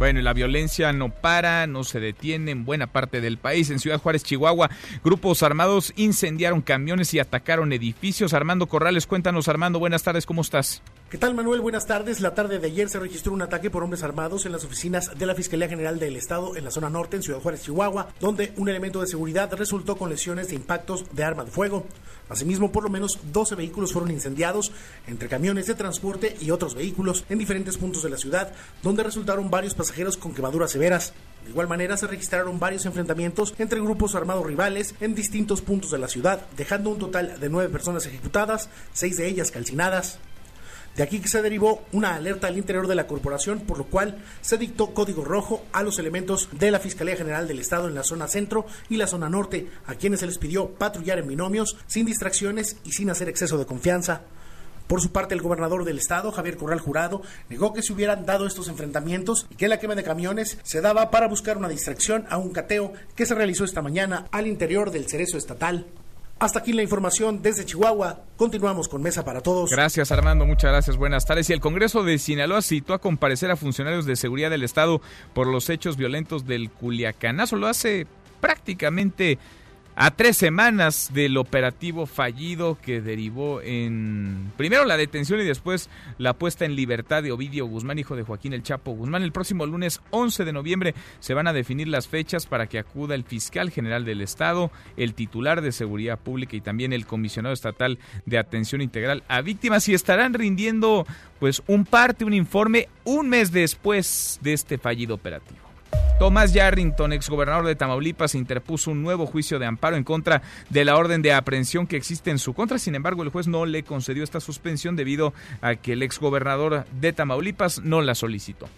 Bueno, y la violencia no para, no se detiene en buena parte del país. En Ciudad Juárez, Chihuahua, grupos armados incendiaron camiones y atacaron edificios. Armando Corrales, cuéntanos, Armando, buenas tardes, ¿cómo estás? ¿Qué tal, Manuel? Buenas tardes. La tarde de ayer se registró un ataque por hombres armados en las oficinas de la Fiscalía General del Estado en la zona norte, en Ciudad Juárez, Chihuahua, donde un elemento de seguridad resultó con lesiones de impactos de arma de fuego. Asimismo, por lo menos 12 vehículos fueron incendiados entre camiones de transporte y otros vehículos en diferentes puntos de la ciudad, donde resultaron varios pasajeros con quemaduras severas. De igual manera, se registraron varios enfrentamientos entre grupos armados rivales en distintos puntos de la ciudad, dejando un total de nueve personas ejecutadas, seis de ellas calcinadas. De aquí que se derivó una alerta al interior de la corporación, por lo cual se dictó código rojo a los elementos de la Fiscalía General del Estado en la zona centro y la zona norte, a quienes se les pidió patrullar en binomios, sin distracciones y sin hacer exceso de confianza. Por su parte, el gobernador del estado, Javier Corral Jurado, negó que se hubieran dado estos enfrentamientos y que la quema de camiones se daba para buscar una distracción a un cateo que se realizó esta mañana al interior del cerezo estatal. Hasta aquí la información desde Chihuahua. Continuamos con Mesa para Todos. Gracias Armando, muchas gracias, buenas tardes. Y el Congreso de Sinaloa citó a comparecer a funcionarios de seguridad del Estado por los hechos violentos del Culiacanazo. Lo hace prácticamente a tres semanas del operativo fallido que derivó en primero la detención y después la puesta en libertad de Ovidio Guzmán, hijo de Joaquín El Chapo Guzmán. El próximo lunes 11 de noviembre se van a definir las fechas para que acuda el fiscal general del Estado, el titular de Seguridad Pública y también el comisionado estatal de Atención Integral a Víctimas y estarán rindiendo pues un parte, un informe un mes después de este fallido operativo. Tomás Yarrington, exgobernador de Tamaulipas, interpuso un nuevo juicio de amparo en contra de la orden de aprehensión que existe en su contra. Sin embargo, el juez no le concedió esta suspensión debido a que el exgobernador de Tamaulipas no la solicitó.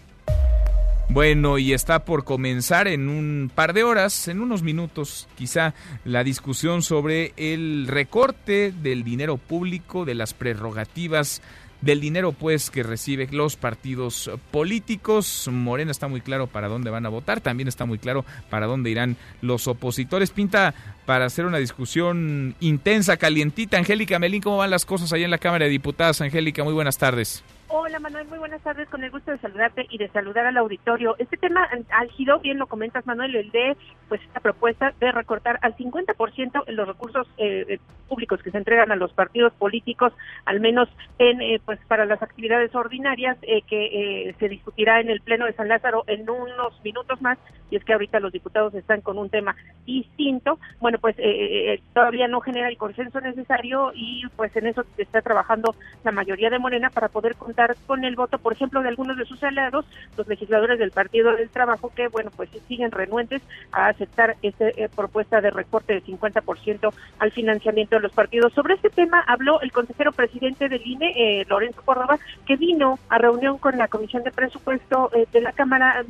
Bueno, y está por comenzar en un par de horas, en unos minutos quizá, la discusión sobre el recorte del dinero público, de las prerrogativas del dinero pues que reciben los partidos políticos. Morena está muy claro para dónde van a votar, también está muy claro para dónde irán los opositores. Pinta para hacer una discusión intensa, calientita. Angélica Melín, ¿cómo van las cosas ahí en la Cámara de Diputados? Angélica, muy buenas tardes. Hola Manuel, muy buenas tardes, con el gusto de saludarte y de saludar al auditorio. Este tema álgido, bien lo comentas Manuel, el de pues esta propuesta de recortar al 50% los recursos eh, eh, públicos que se entregan a los partidos políticos, al menos en eh, pues para las actividades ordinarias que se discutirá en el Pleno de San Lázaro en unos minutos más, y es que ahorita los diputados están con un tema distinto. Bueno, pues todavía no genera el consenso necesario y pues en eso está trabajando la mayoría de Morena para poder contar con el voto, por ejemplo, de algunos de sus aliados, los legisladores del Partido del Trabajo, que, bueno, pues siguen renuentes a aceptar esta eh, propuesta de recorte del 50% al financiamiento de los partidos. Sobre este tema habló el consejero presidente del INE, eh, Lorenzo Córdoba, que vino a reunión con la Comisión de Presupuesto eh, de la Cámara,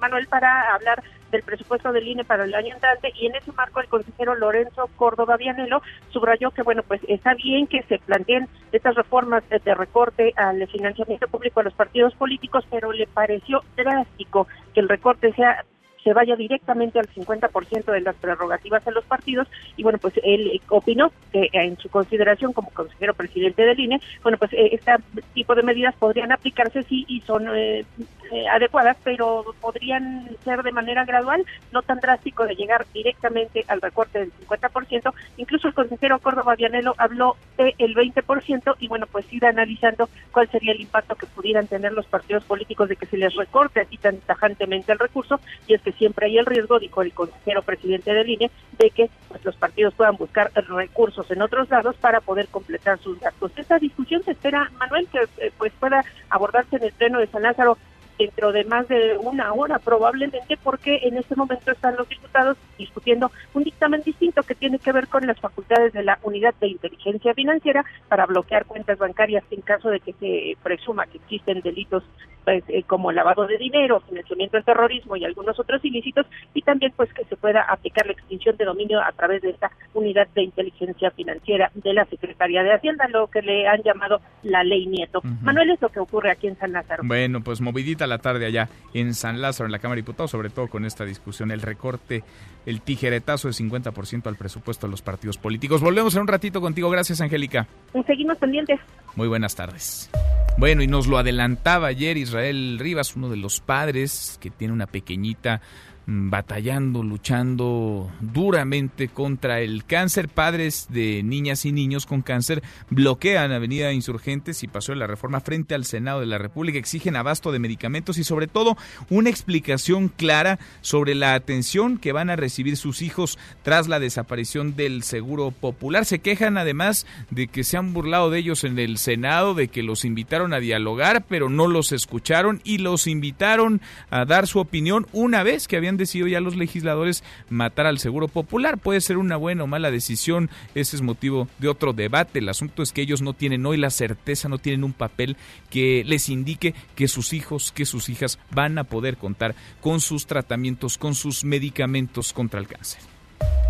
Manuel, para hablar del presupuesto del INE para el año entrante y en ese marco el consejero Lorenzo Córdoba Vianelo subrayó que bueno pues está bien que se planteen estas reformas de recorte al financiamiento público a los partidos políticos pero le pareció drástico que el recorte sea se vaya directamente al 50% de las prerrogativas a los partidos. Y bueno pues él opinó que en su consideración como consejero presidente del INE bueno pues eh, este tipo de medidas podrían aplicarse sí y son eh, eh, adecuadas pero podrían ser de manera gradual no tan drástico de llegar directamente al recorte del 50% incluso el consejero Córdoba Vianelo habló del el 20% y bueno pues ir analizando cuál sería el impacto que pudieran tener los partidos políticos de que se les recorte así tan tajantemente el recurso. Y es que siempre hay el riesgo, dijo el consejero presidente de línea, de que pues, los partidos puedan buscar recursos en otros lados para poder completar sus gastos. Esta discusión se espera, Manuel, que eh, pues pueda abordarse en el pleno de San Lázaro dentro de más de una hora probablemente porque en este momento están los diputados discutiendo un dictamen distinto que tiene que ver con las facultades de la unidad de inteligencia financiera para bloquear cuentas bancarias en caso de que se presuma que existen delitos pues, eh, como lavado de dinero, financiamiento del terrorismo y algunos otros ilícitos y también pues que se pueda aplicar la extinción de dominio a través de esta unidad de inteligencia financiera de la Secretaría de Hacienda, lo que le han llamado la ley Nieto. Manuel, es lo que ocurre aquí en San Lázaro. Bueno, pues movidita la tarde allá en San Lázaro, en la Cámara de Diputados, sobre todo con esta discusión, el recorte, el tijeretazo de 50% al presupuesto de los partidos políticos. Volvemos en un ratito contigo. Gracias, Angélica. Seguimos pendientes. Muy buenas tardes. Bueno, y nos lo adelantaba ayer Israel Rivas, uno de los padres que tiene una pequeñita batallando, luchando duramente contra el cáncer. Padres de niñas y niños con cáncer bloquean Avenida Insurgentes y pasó de la reforma frente al Senado de la República. Exigen abasto de medicamentos y sobre todo una explicación clara sobre la atención que van a recibir sus hijos tras la desaparición del Seguro Popular. Se quejan además de que se han burlado de ellos en el Senado, de que los invitaron a dialogar, pero no los escucharon y los invitaron a dar su opinión una vez que habían decidido ya los legisladores matar al Seguro Popular. Puede ser una buena o mala decisión, ese es motivo de otro debate. El asunto es que ellos no tienen hoy la certeza, no tienen un papel que les indique que sus hijos, que sus hijas van a poder contar con sus tratamientos, con sus medicamentos contra el cáncer.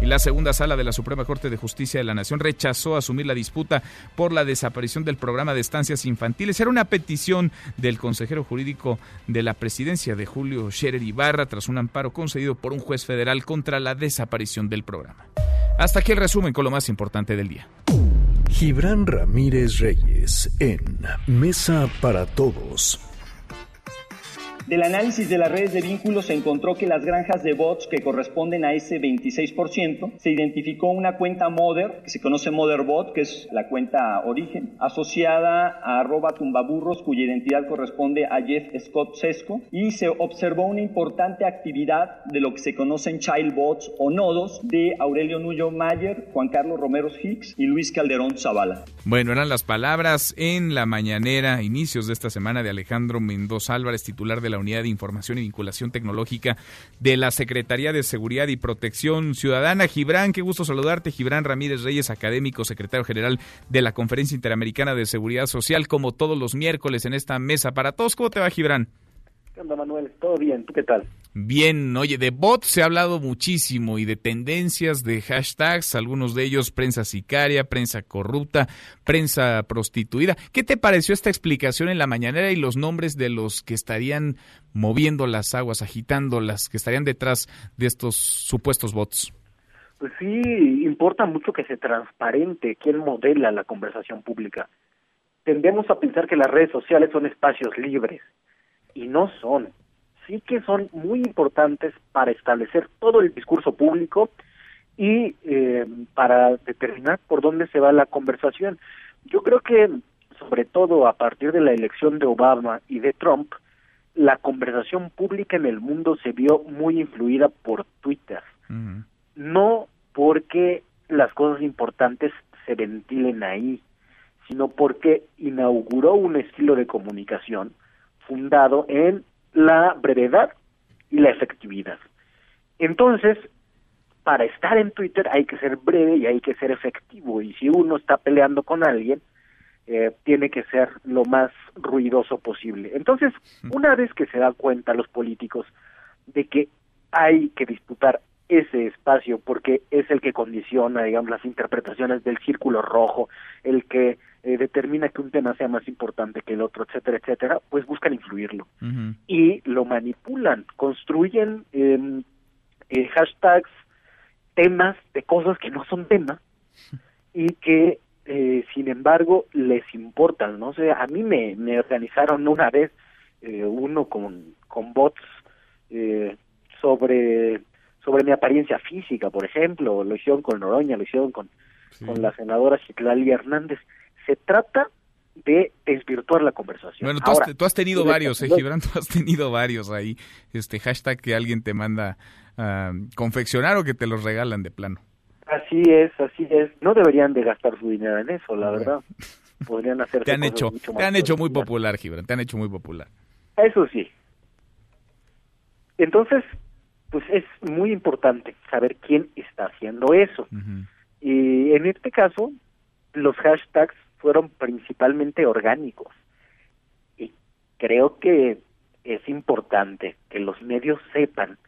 Y la segunda sala de la Suprema Corte de Justicia de la Nación rechazó asumir la disputa por la desaparición del programa de estancias infantiles. Era una petición del consejero jurídico de la presidencia de Julio Scherer Ibarra tras un amparo concedido por un juez federal contra la desaparición del programa. Hasta aquí el resumen con lo más importante del día. Gibran Ramírez Reyes en Mesa para Todos. Del análisis de las redes de vínculos se encontró que las granjas de bots que corresponden a ese 26%, se identificó una cuenta Mother, que se conoce MotherBot, que es la cuenta origen, asociada a arroba tumbaburros, cuya identidad corresponde a Jeff Scott Sesco, y se observó una importante actividad de lo que se conocen childbots o nodos de Aurelio Nuyo Mayer, Juan Carlos Romero Hicks y Luis Calderón Zavala. Bueno, eran las palabras en la mañanera, inicios de esta semana, de Alejandro Mendoza Álvarez, titular de la Unidad de Información y Vinculación Tecnológica de la Secretaría de Seguridad y Protección Ciudadana. Gibran, qué gusto saludarte. Gibran Ramírez Reyes, académico, secretario general de la Conferencia Interamericana de Seguridad Social, como todos los miércoles en esta mesa para todos. ¿Cómo te va, Gibran? ¿Qué onda, Manuel? ¿Todo bien? ¿Tú qué tal? Bien, oye, de bots se ha hablado muchísimo y de tendencias, de hashtags, algunos de ellos prensa sicaria, prensa corrupta, prensa prostituida. ¿Qué te pareció esta explicación en la mañanera y los nombres de los que estarían moviendo las aguas, agitándolas, que estarían detrás de estos supuestos bots? Pues sí, importa mucho que se transparente quién modela la conversación pública. Tendemos a pensar que las redes sociales son espacios libres y no son sí que son muy importantes para establecer todo el discurso público y eh, para determinar por dónde se va la conversación. Yo creo que, sobre todo a partir de la elección de Obama y de Trump, la conversación pública en el mundo se vio muy influida por Twitter. No porque las cosas importantes se ventilen ahí, sino porque inauguró un estilo de comunicación fundado en la brevedad y la efectividad. Entonces, para estar en Twitter hay que ser breve y hay que ser efectivo. Y si uno está peleando con alguien, eh, tiene que ser lo más ruidoso posible. Entonces, una vez que se da cuenta los políticos de que hay que disputar ese espacio porque es el que condiciona, digamos, las interpretaciones del círculo rojo, el que eh, determina que un tema sea más importante que el otro, etcétera, etcétera, pues buscan influirlo. Y lo manipulan, construyen em, eh, hashtags, temas de cosas que no son temas y que eh, sin embargo les importan, no sé, a mí me, me organizaron una vez eh, uno con, con bots eh, sobre sobre mi apariencia física, por ejemplo, lo hicieron con Noroña, lo hicieron con, con la senadora Citlali Hernández. Se trata de desvirtuar la conversación. Bueno, tú, has, tenido varios, eh, Gibran, tú has tenido varios ahí, este hashtag que alguien te manda a confeccionar o que te los regalan de plano. Así es, así es. No deberían de gastar su dinero en eso, la verdad. Podrían hacer. Te han hecho, te han hecho muy popular, Gibran. Te han hecho muy popular. Eso sí. Entonces, pues es muy importante saber quién está haciendo eso. Y en este caso, los hashtags fueron principalmente orgánicos. Y creo que es importante que los medios sepan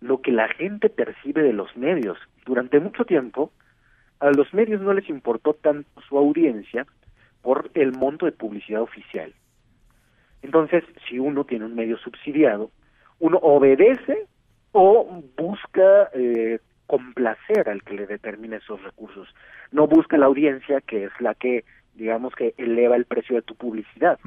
lo que la gente percibe de los medios. Durante mucho tiempo, a los medios no les importó tanto su audiencia por el monto de publicidad oficial. Entonces, si uno tiene un medio subsidiado, uno obedece o busca eh, complacer al que le determine esos recursos. No busca la audiencia, que es la que digamos que eleva el precio de tu publicidad.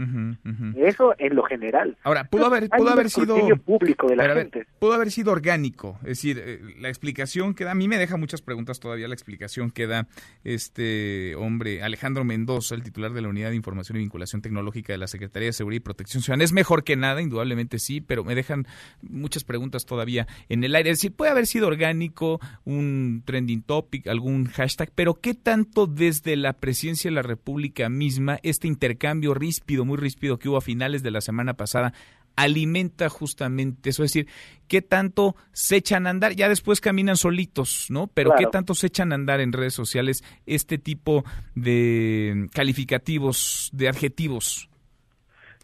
Eso en lo general. Ahora, pudo haber, pudo haber sido público de la gente. pudo haber sido orgánico, es decir, eh, la explicación que da, a mí me deja muchas preguntas todavía la explicación que da este hombre Alejandro Mendoza, el titular de la Unidad de Información y Vinculación Tecnológica de la Secretaría de Seguridad y Protección Ciudadana. Es mejor que nada, indudablemente sí, pero me dejan muchas preguntas todavía en el aire. Es decir, puede haber sido orgánico, un trending topic, algún hashtag, pero ¿qué tanto desde la presidencia de la República misma, este intercambio ríspido, muy ríspido que hubo a finales de la semana pasada, alimenta justamente eso, es decir, qué tanto se echan a andar, ya después caminan solitos, ¿no? Pero qué tanto se echan a andar en redes sociales este tipo de calificativos, de adjetivos.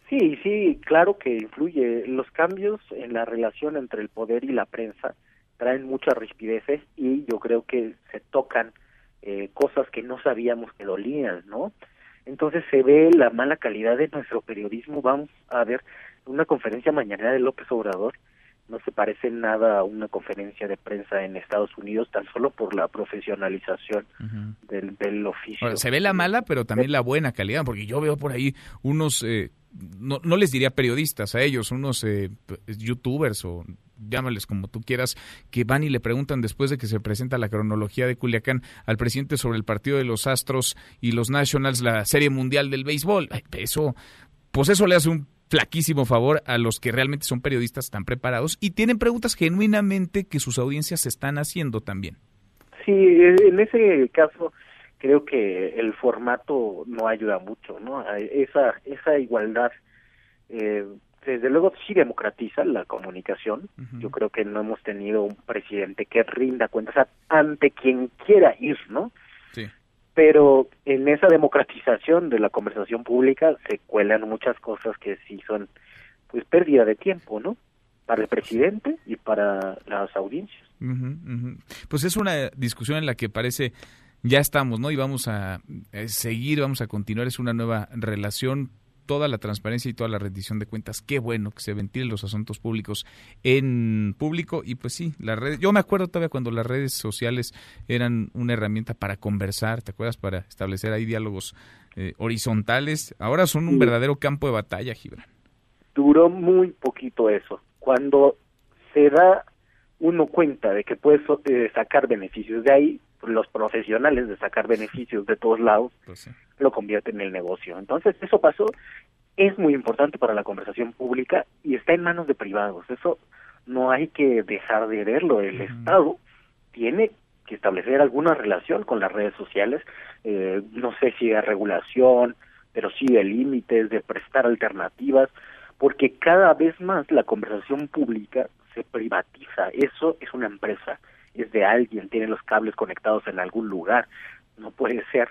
Sí, sí, claro que influye. Los cambios en la relación entre el poder y la prensa traen muchas rispideces y yo creo que se tocan eh, cosas que no sabíamos que dolían, ¿no? Entonces se ve la mala calidad de nuestro periodismo. Vamos a ver una conferencia mañana de López Obrador. No se parece nada a una conferencia de prensa en Estados Unidos, tan solo por la profesionalización del, del, oficio. se ve la mala, pero también la buena calidad, porque yo veo por ahí unos, eh, no, no les diría periodistas a ellos, unos eh, youtubers o llámales como tú quieras, que van y le preguntan después de que se presenta la cronología de Culiacán al presidente sobre el partido de los Astros y los Nationals, la Serie Mundial del Béisbol. eso, pues eso le hace un flaquísimo favor a los que realmente son periodistas tan preparados y tienen preguntas genuinamente que sus audiencias se están haciendo también. Sí, en ese caso creo que el formato no ayuda mucho, ¿no? Esa esa igualdad eh, desde luego sí democratiza la comunicación. Yo creo que no hemos tenido un presidente que rinda cuentas ante quien quiera ir, ¿no? Sí. Pero en esa democratización de la conversación pública se cuelan muchas cosas que sí son pues pérdida de tiempo, ¿no? Para el presidente y para las audiencias. Pues es una discusión en la que parece ya estamos, ¿no? Y vamos a eh, seguir, vamos a continuar. Es una nueva relación toda la transparencia y toda la rendición de cuentas. Qué bueno que se ventilen los asuntos públicos en público y pues sí, las redes. Yo me acuerdo todavía cuando las redes sociales eran una herramienta para conversar, ¿te acuerdas? Para establecer ahí diálogos eh, horizontales. Ahora son un verdadero campo de batalla, Gibran. Duró muy poquito eso. Cuando se da uno cuenta de que puede eh, sacar beneficios de ahí, los profesionales de sacar beneficios de todos lados pues lo convierten en el negocio. Entonces, eso pasó, es muy importante para la conversación pública y está en manos de privados. Eso no hay que dejar de verlo. El Estado tiene que establecer alguna relación con las redes sociales, eh, no sé si de regulación, pero sí de límites, de prestar alternativas, porque cada vez más la conversación pública se privatiza. Eso es una empresa es de alguien, tiene los cables conectados en algún lugar. No puede ser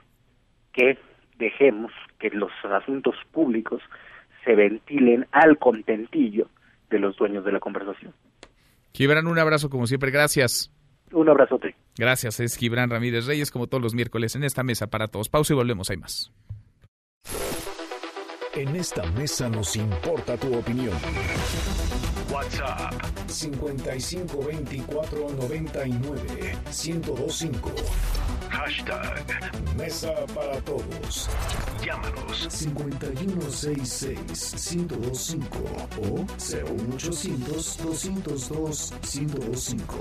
que dejemos que los asuntos públicos se ventilen al contentillo de los dueños de la conversación. Gibran, un abrazo como siempre, gracias. Un abrazote. Gracias, es Gibran Ramírez Reyes, como todos los miércoles en esta mesa para todos. Pausa y volvemos, hay más. En esta mesa nos importa tu opinión. WhatsApp 552499 1025. Hashtag Mesa para Todos. Llámanos 5166 1025 o 01800 202 1025.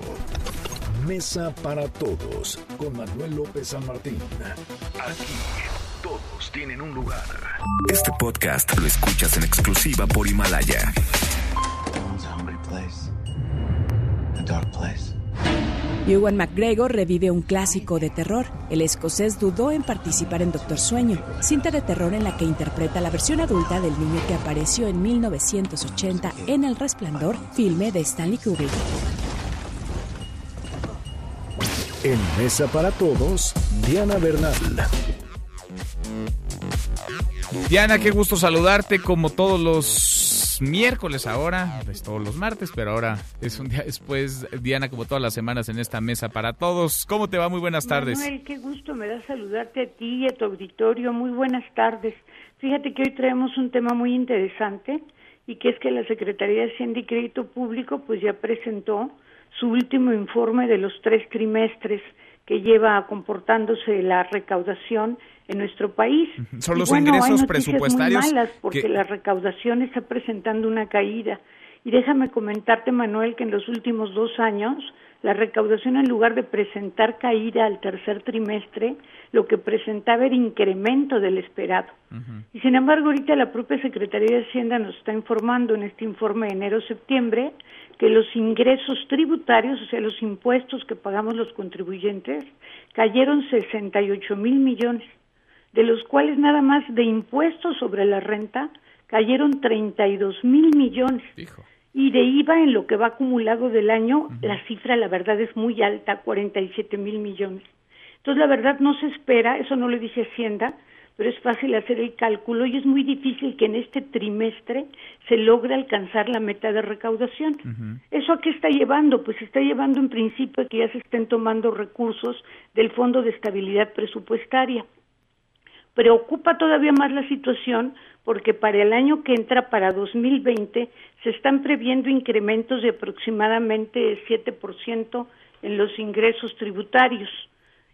Mesa para Todos con Manuel López San Martín. Aquí todos tienen un lugar. Este podcast lo escuchas en exclusiva por Himalaya. Ewan McGregor revive un clásico de terror. El escocés dudó en participar en Doctor Sueño, cinta de terror en la que interpreta la versión adulta del niño que apareció en 1980 en El Resplandor, filme de Stanley Kubrick. En Mesa para Todos, Diana Bernal. Diana, qué gusto saludarte como todos los miércoles ahora, es todos los martes, pero ahora es un día después. Diana, como todas las semanas en esta mesa para todos. ¿Cómo te va? Muy buenas tardes. Manuel, qué gusto me da saludarte a ti y a tu auditorio. Muy buenas tardes. Fíjate que hoy traemos un tema muy interesante y que es que la Secretaría de Hacienda y Crédito Público pues ya presentó su último informe de los tres trimestres que lleva comportándose la recaudación en nuestro país. Son los ingresos presupuestarios. Muy malas porque la recaudación está presentando una caída. Y déjame comentarte, Manuel, que en los últimos dos años la recaudación en lugar de presentar caída al tercer trimestre, lo que presentaba era incremento del esperado. Y sin embargo, ahorita la propia Secretaría de Hacienda nos está informando en este informe de enero-septiembre que los ingresos tributarios, o sea, los impuestos que pagamos los contribuyentes, cayeron 68 mil millones de los cuales nada más de impuestos sobre la renta cayeron 32 mil millones. Y de IVA en lo que va acumulado del año, la cifra la verdad es muy alta, 47 mil millones. Entonces la verdad no se espera, eso no lo dice Hacienda, pero es fácil hacer el cálculo y es muy difícil que en este trimestre se logre alcanzar la meta de recaudación. ¿Eso a qué está llevando? Pues está llevando en principio a que ya se estén tomando recursos del Fondo de Estabilidad Presupuestaria. Preocupa todavía más la situación porque para el año que entra, para 2020, se están previendo incrementos de aproximadamente 7% en los ingresos tributarios.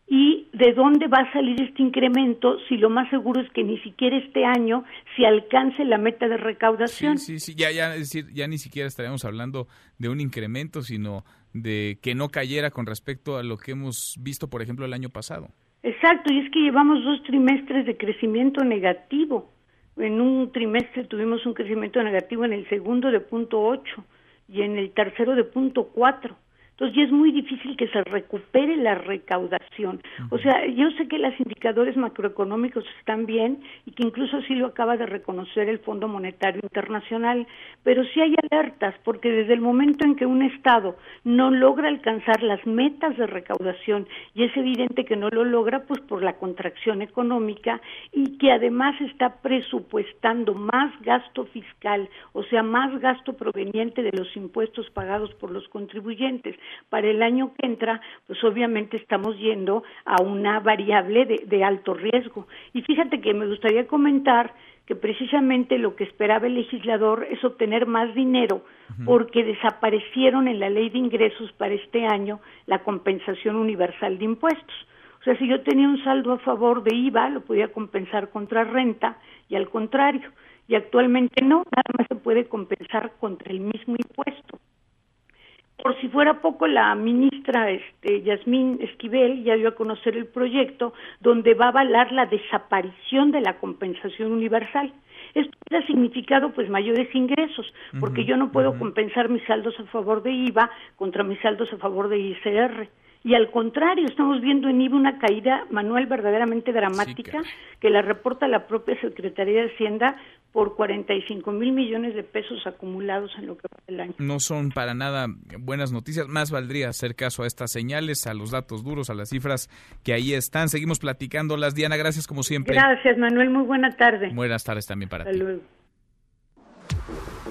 ¿Y de dónde va a salir este incremento si lo más seguro es que ni siquiera este año se alcance la meta de recaudación? Sí, sí, sí, ya, ya, decir, ya ni siquiera estaríamos hablando de un incremento, sino de que no cayera con respecto a lo que hemos visto, por ejemplo, el año pasado. Exacto, y es que llevamos dos trimestres de crecimiento negativo. En un trimestre tuvimos un crecimiento negativo, en el segundo de punto ocho y en el tercero de punto cuatro. Entonces ya es muy difícil que se recupere la recaudación. O sea, yo sé que los indicadores macroeconómicos están bien y que incluso así lo acaba de reconocer el Fondo Monetario Internacional, pero sí hay alertas porque desde el momento en que un Estado no logra alcanzar las metas de recaudación y es evidente que no lo logra pues por la contracción económica y que además está presupuestando más gasto fiscal, o sea, más gasto proveniente de los impuestos pagados por los contribuyentes para el año que entra, pues obviamente estamos yendo a una variable de, alto riesgo. Y fíjate que me gustaría comentar que precisamente lo que esperaba el legislador es obtener más dinero porque desaparecieron en la ley de ingresos para este año la compensación universal de impuestos. O sea, si yo tenía un saldo a favor de IVA, lo podía compensar contra renta y al contrario. Y actualmente no, nada más se puede compensar contra el mismo impuesto. Por si fuera poco, la ministra este, Yasmín Esquivel ya dio a conocer el proyecto donde va a avalar la desaparición de la compensación universal. Esto ha significado pues mayores ingresos, porque yo no puedo compensar mis saldos a favor de IVA contra mis saldos a favor de ICR. Y al contrario, estamos viendo en IVA una caída, Manuel, verdaderamente dramática, que la reporta la propia Secretaría de Hacienda por 45 mil millones de pesos acumulados en lo que va del año. No son para nada buenas noticias. Más valdría hacer caso a estas señales, a los datos duros, a las cifras que ahí están. Seguimos platicándolas. Diana, gracias como siempre. Gracias, Manuel. Muy buena tarde. Buenas tardes también para ti.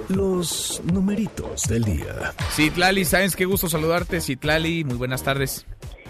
Los numeritos del día. Citlali ¿sabes qué gusto saludarte. Citlali, muy buenas tardes.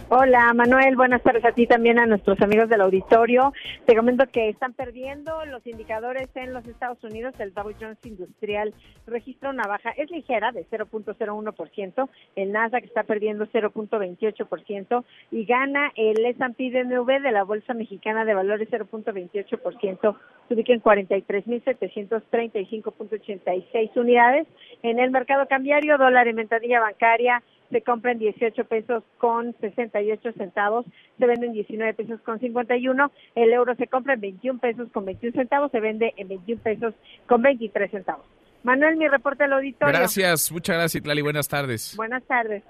Hola Manuel, buenas tardes a ti también a nuestros amigos del auditorio. Te comento que están perdiendo los indicadores en los Estados Unidos. El Dow Jones Industrial registra una baja, es ligera de 0.01%. El Nasdaq está perdiendo 0.28% y gana el S&P DNV de la Bolsa Mexicana de Valores 0.28%. Se ubica en 43.735.86 unidades. En el mercado cambiario, dólar en ventanilla bancaria se compran 18 pesos con 68 centavos, se venden 19 pesos con 51, el euro se compra en 21 pesos con 21 centavos, se vende en 21 pesos con 23 centavos. Manuel, mi reporte al auditorio. Gracias, muchas gracias, Tlali. Buenas tardes. Buenas tardes.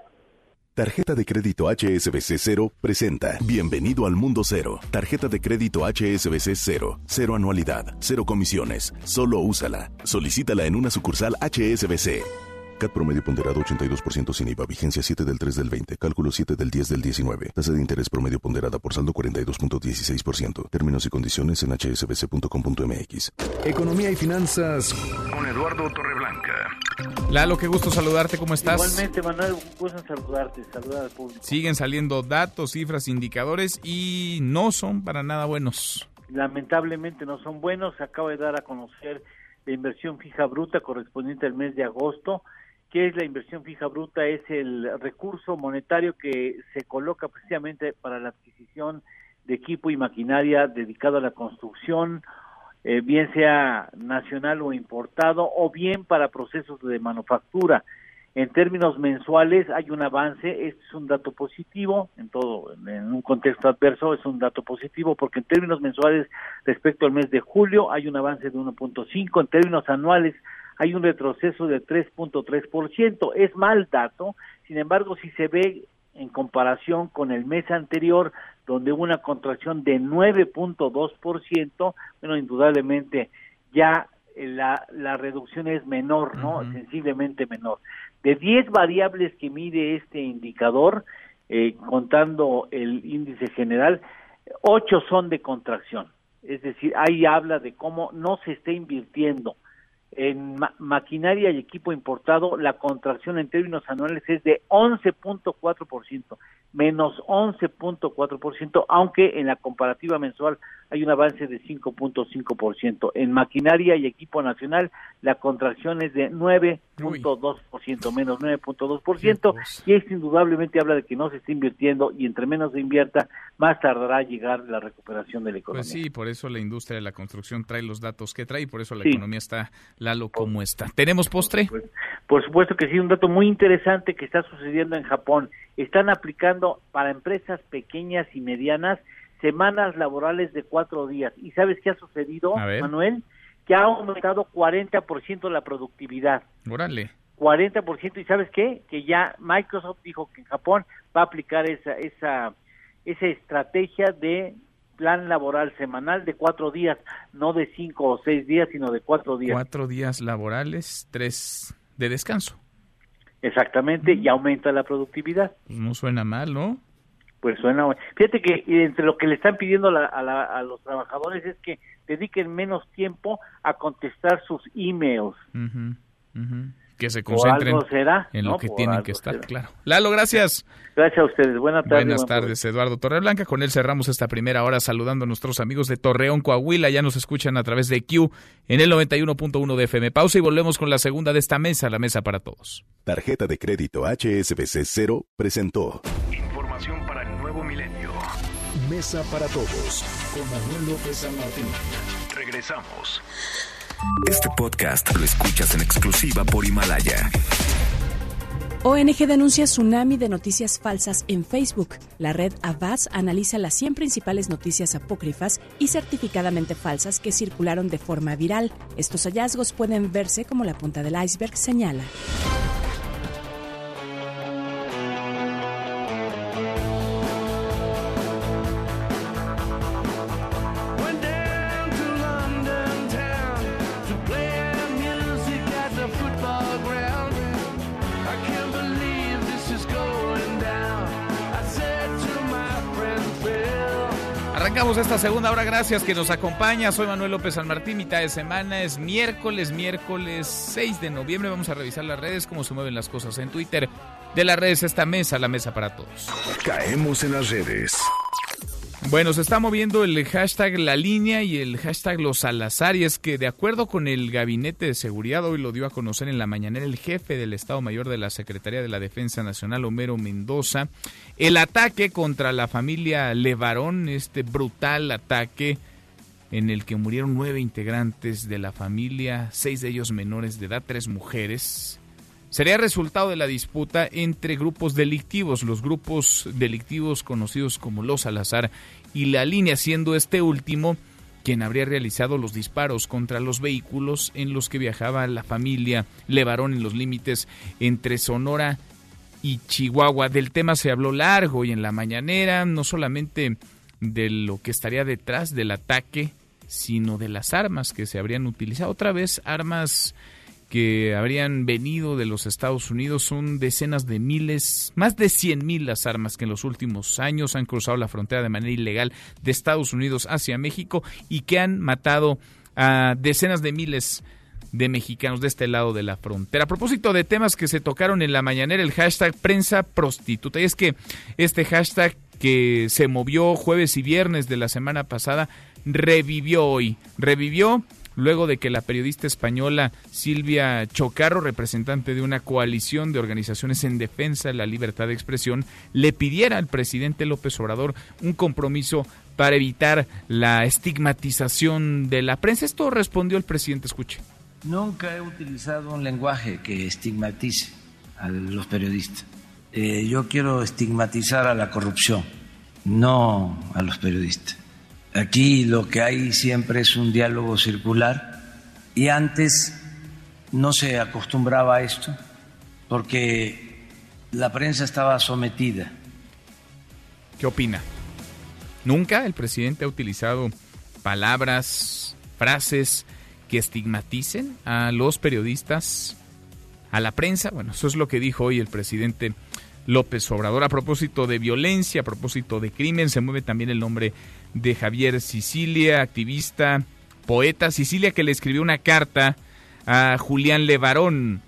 Tarjeta de crédito HSBC Cero presenta Bienvenido al Mundo Cero. Tarjeta de crédito HSBC Cero. Cero anualidad, cero comisiones. Solo úsala. Solicítala en una sucursal HSBC. CAT promedio ponderado 82% sin IVA. Vigencia 7 del 3 del 20. Cálculo 7 del 10 del 19. Tasa de interés promedio ponderada por saldo 42.16%. Términos y condiciones en hsbc.com.mx. Economía y finanzas con Eduardo Torreblanca. Lalo, qué gusto saludarte. ¿Cómo estás? Igualmente, Manuel, un gusto saludarte. Saludar al público. Siguen saliendo datos, cifras, indicadores y no son para nada buenos. Lamentablemente no son buenos. Acabo de dar a conocer la inversión fija bruta correspondiente al mes de agosto ¿Qué es la inversión fija bruta? Es el recurso monetario que se coloca precisamente para la adquisición de equipo y maquinaria dedicado a la construcción, eh, bien sea nacional o importado, o bien para procesos de manufactura. En términos mensuales hay un avance, este es un dato positivo, en todo, en un contexto adverso es un dato positivo, porque en términos mensuales respecto al mes de julio hay un avance de 1.5, en términos anuales hay un retroceso de 3.3%. Es mal dato, sin embargo, si se ve en comparación con el mes anterior, donde hubo una contracción de 9.2%, bueno, indudablemente ya la, la reducción es menor, ¿no? Sensiblemente menor. De 10 variables que mide este indicador, eh, contando el índice general, 8 son de contracción. Es decir, ahí habla de cómo no se está invirtiendo en maquinaria y equipo importado, la contracción en términos anuales es de 11.4%, menos 11.4%, aunque en la comparativa mensual hay un avance de 5.5%. En maquinaria y equipo nacional, la contracción es de 9.2%, menos 9.2%, y esto indudablemente habla de que no se está invirtiendo y entre menos se invierta, más tardará llegar la recuperación de la economía. Pues sí, por eso la industria de la construcción trae los datos que trae y por eso la economía está, Lalo, como está. ¿Tenemos postre? por supuesto que sí, un dato muy interesante que está sucediendo en Japón. Están aplicando para empresas pequeñas y medianas semanas laborales de cuatro días. ¿Y sabes qué ha sucedido, Manuel? Que ha aumentado 40% la productividad. Órale. 40%. ¿Y sabes qué? Que ya Microsoft dijo que en Japón va a aplicar esa, esa, esa estrategia de plan laboral semanal de cuatro días, no de cinco o seis días, sino de cuatro días. Cuatro días laborales, tres de descanso. Exactamente, y aumenta la productividad. Pues no suena mal, ¿no? Pues suena. Fíjate que entre lo que le están pidiendo a, a, los trabajadores es que dediquen menos tiempo a contestar sus emails que se concentren en lo que tienen que estar, claro. Lalo, gracias. Gracias a ustedes. Buenas tardes. Buenas tardes, Eduardo Torreblanca. Con él cerramos esta primera hora saludando a nuestros amigos de Torreón, Coahuila. Ya nos escuchan a través de Q en el 91.1 de FM. Pausa y volvemos con la segunda de esta mesa, la mesa para todos. Tarjeta de crédito HSBC Cero presentó. Información para el nuevo milenio. Mesa para todos con Manuel López San Martín. Regresamos. Este podcast lo escuchas en exclusiva por Himalaya. ONG denuncia tsunami de noticias falsas en Facebook. La red Avaz analiza las 100 principales noticias apócrifas y certificadamente falsas que circularon de forma viral. Estos hallazgos pueden verse como la punta del iceberg, señala. Esta segunda hora, gracias que nos acompaña. Soy Manuel López San Martín, mitad de semana, es miércoles, miércoles 6 de noviembre. Vamos a revisar las redes, cómo se mueven las cosas en Twitter. De las redes, esta mesa, la mesa para todos. Caemos en las redes. Bueno, se está moviendo el hashtag La Línea y el hashtag Los Salazar y es que de acuerdo con el Gabinete de Seguridad, hoy lo dio a conocer en la mañanera el jefe del Estado Mayor de la Secretaría de la Defensa Nacional, Homero Mendoza, el ataque contra la familia Levarón, este brutal ataque en el que murieron nueve integrantes de la familia, seis de ellos menores de edad, tres mujeres, sería resultado de la disputa entre grupos delictivos, los grupos delictivos conocidos como los Salazar y la línea, siendo este último quien habría realizado los disparos contra los vehículos en los que viajaba la familia Levarón en los límites entre Sonora y Chihuahua. Del tema se habló largo y en la mañanera, no solamente de lo que estaría detrás del ataque, sino de las armas que se habrían utilizado. Otra vez armas que habrían venido de los Estados Unidos son decenas de miles, más de 100 mil las armas que en los últimos años han cruzado la frontera de manera ilegal de Estados Unidos hacia México y que han matado a decenas de miles de mexicanos de este lado de la frontera. A propósito de temas que se tocaron en la mañanera, el hashtag prensa prostituta. Y es que este hashtag que se movió jueves y viernes de la semana pasada revivió hoy. Revivió luego de que la periodista española Silvia Chocarro, representante de una coalición de organizaciones en defensa de la libertad de expresión, le pidiera al presidente López Obrador un compromiso para evitar la estigmatización de la prensa. Esto respondió el presidente, escuche. Nunca he utilizado un lenguaje que estigmatice a los periodistas. Eh, yo quiero estigmatizar a la corrupción, no a los periodistas. Aquí lo que hay siempre es un diálogo circular y antes no se acostumbraba a esto porque la prensa estaba sometida. ¿Qué opina? Nunca el presidente ha utilizado palabras, frases que estigmaticen a los periodistas, a la prensa. Bueno, eso es lo que dijo hoy el presidente López Obrador. A propósito de violencia, a propósito de crimen, se mueve también el nombre de Javier Sicilia, activista, poeta. Sicilia que le escribió una carta a Julián Levarón.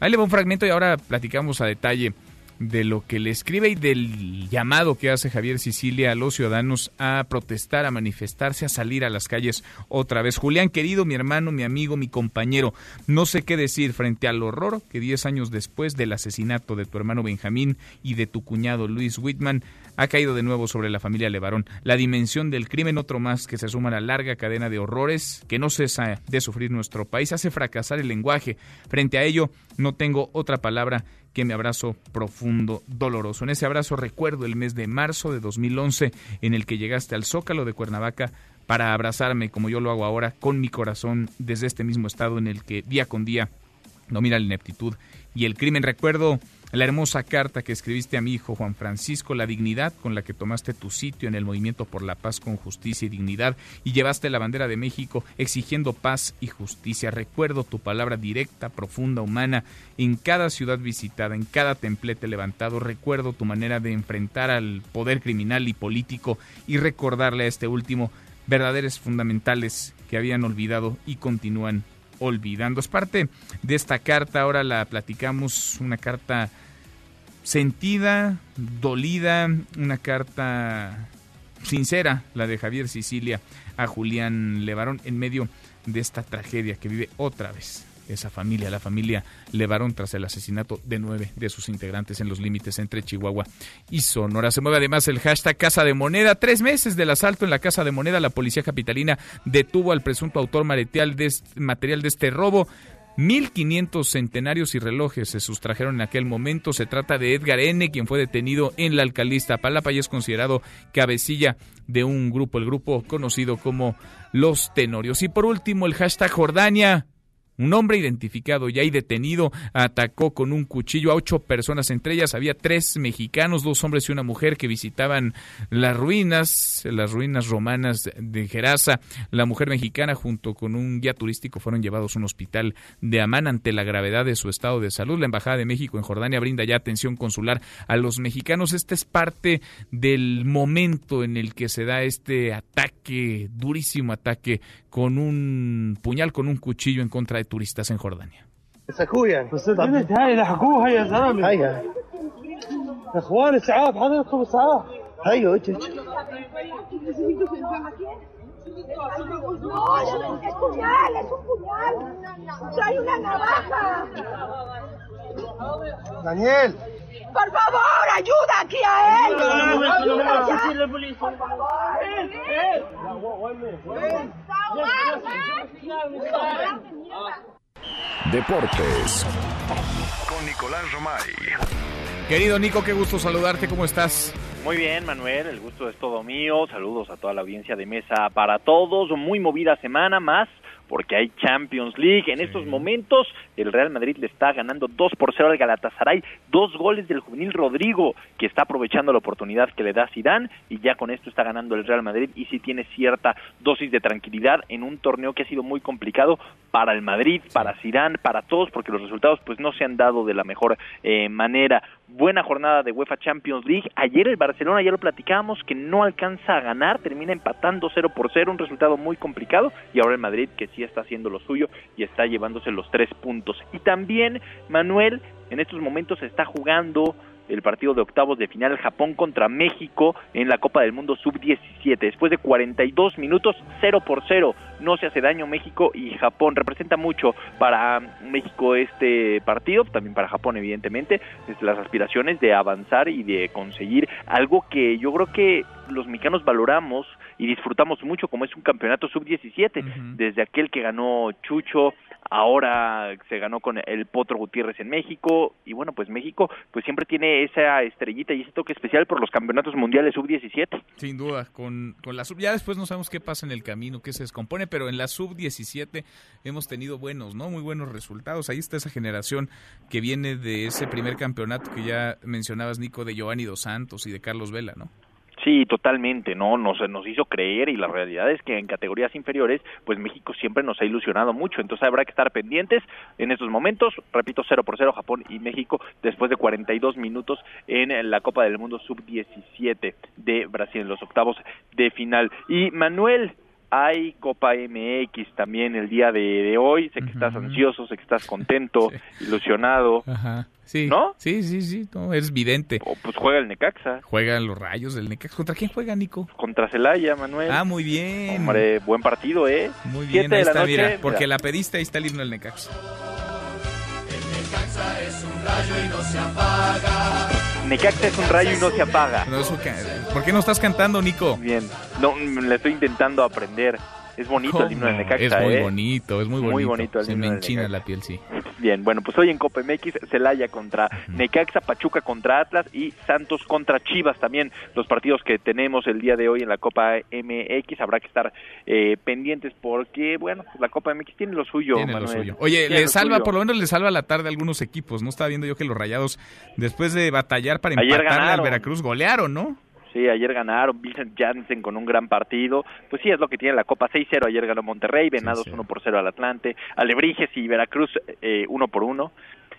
Ahí le va un fragmento y ahora platicamos a detalle de lo que le escribe y del llamado que hace Javier Sicilia a los ciudadanos a protestar, a manifestarse, a salir a las calles otra vez. Julián, querido, mi hermano, mi amigo, mi compañero, no sé qué decir frente al horror que diez años después del asesinato de tu hermano Benjamín y de tu cuñado Luis Whitman, ha caído de nuevo sobre la familia Levarón. La dimensión del crimen, otro más que se suma a la larga cadena de horrores que no cesa de sufrir nuestro país, hace fracasar el lenguaje. Frente a ello, no tengo otra palabra que mi abrazo profundo, doloroso. En ese abrazo recuerdo el mes de marzo de 2011 en el que llegaste al Zócalo de Cuernavaca para abrazarme como yo lo hago ahora con mi corazón desde este mismo estado en el que día con día domina la ineptitud y el crimen. Recuerdo la hermosa carta que escribiste a mi hijo Juan Francisco, la dignidad con la que tomaste tu sitio en el movimiento por la paz con justicia y dignidad y llevaste la bandera de México exigiendo paz y justicia. Recuerdo tu palabra directa, profunda, humana en cada ciudad visitada, en cada templete levantado. Recuerdo tu manera de enfrentar al poder criminal y político y recordarle a este último verdaderos fundamentales que habían olvidado y continúan olvidando. Es parte de esta carta, ahora la platicamos, una carta sentida, dolida, una carta sincera, la de Javier Sicilia a Julián Levarón en medio de esta tragedia que vive otra vez esa familia, la familia Levarón, tras el asesinato de nueve de sus integrantes en los límites entre Chihuahua y Sonora. Se mueve además el hashtag Casa de Moneda. Tres meses del asalto en la Casa de Moneda, la policía capitalina detuvo al presunto autor material de este robo. 1.500 centenarios y relojes se sustrajeron en aquel momento. Se trata de Edgar N., quien fue detenido en la alcaldía Palapa y es considerado cabecilla de un grupo, el grupo conocido como Los Tenorios. Y por último, el hashtag Jordania. Un hombre identificado ya y detenido atacó con un cuchillo a ocho personas, entre ellas había tres mexicanos, dos hombres y una mujer que visitaban las ruinas, las ruinas romanas de Gerasa. La mujer mexicana junto con un guía turístico fueron llevados a un hospital de Amán ante la gravedad de su estado de salud. La Embajada de México en Jordania brinda ya atención consular a los mexicanos. Este es parte del momento en el que se da este ataque, durísimo ataque, con un puñal, con un cuchillo en contra de turistas en Jordania. Daniel. Por favor, ayuda aquí a él. Por favor. Deportes. Con Nicolás Romay. Querido Nico, qué gusto saludarte, ¿cómo estás? Muy bien, Manuel, el gusto es todo mío. Saludos a toda la audiencia de mesa para todos. Muy movida semana más porque hay Champions League. En estos momentos el Real Madrid le está ganando 2 por 0 al Galatasaray, dos goles del juvenil Rodrigo que está aprovechando la oportunidad que le da Zidane y ya con esto está ganando el Real Madrid y sí tiene cierta dosis de tranquilidad en un torneo que ha sido muy complicado para el Madrid, para Zidane, para todos porque los resultados pues no se han dado de la mejor eh, manera buena jornada de UEFA Champions League. Ayer el Barcelona, ya lo platicábamos, que no alcanza a ganar, termina empatando 0 por 0, un resultado muy complicado. Y ahora el Madrid, que sí está haciendo lo suyo y está llevándose los tres puntos. Y también, Manuel, en estos momentos está jugando el partido de octavos de final Japón contra México en la Copa del Mundo Sub-17. Después de 42 minutos, 0 por 0, no se hace daño México y Japón. Representa mucho para México este partido, también para Japón evidentemente, las aspiraciones de avanzar y de conseguir algo que yo creo que los mexicanos valoramos y disfrutamos mucho como es un campeonato sub-17, desde aquel que ganó Chucho, ahora se ganó con el Potro Gutiérrez en México y bueno, pues México pues siempre tiene esa estrellita y ese toque especial por los campeonatos mundiales sub-17. Sin duda, con, con la sub, ya después no sabemos qué pasa en el camino, qué se descompone, pero en la sub-17 hemos tenido buenos, ¿no? Muy buenos resultados. Ahí está esa generación que viene de ese primer campeonato que ya mencionabas, Nico, de Giovanni Dos Santos y de Carlos Vela, ¿no? Sí, totalmente, ¿no? Nos, nos hizo creer y la realidad es que en categorías inferiores, pues México siempre nos ha ilusionado mucho, entonces habrá que estar pendientes en estos momentos, repito, 0 por 0 Japón y México después de 42 minutos en la Copa del Mundo Sub-17 de Brasil en los octavos de final. Y Manuel, hay Copa MX también el día de, hoy. Sé que estás ansioso, sé que estás contento, ilusionado. Ajá. Sí. ¿No? Sí, sí, sí. No, eres vidente. pues juega el Necaxa. Juegan los rayos del Necaxa. ¿Contra quién juega, Nico? Contra Celaya, Manuel. Ah, muy bien. Hombre, buen partido, ¿eh? Muy bien, ahí está, mira. Porque la pediste, ahí está el himno del Necaxa. El Necaxa es un rayo y no se apaga. Necaxa es un rayo y no se apaga. ¿Por qué no estás cantando, Nico? Bien, no, le estoy intentando aprender. Es bonito el himno del Necaxa, Es muy ¿eh? bonito, es muy bonito. Muy bonito el Se himno me enchina la piel, sí. Bien, bueno, pues hoy en Copa MX, Celaya contra Necaxa, Pachuca contra Atlas y Santos contra Chivas también. Los partidos que tenemos el día de hoy en la Copa MX habrá que estar eh, pendientes porque, bueno, pues la Copa MX tiene lo suyo. Tiene lo Manuel. suyo. Oye, le lo salva, suyo. por lo menos le salva la tarde a algunos equipos. No estaba viendo yo que los Rayados, después de batallar para empatarle al. Veracruz, golearon, ¿no? Sí, ayer ganaron, Vincent Janssen con un gran partido. Pues sí, es lo que tiene la Copa 6-0. Ayer ganó Monterrey, Venados 1 por 0 al Atlante, Alebrijes y Veracruz eh, 1 por 1.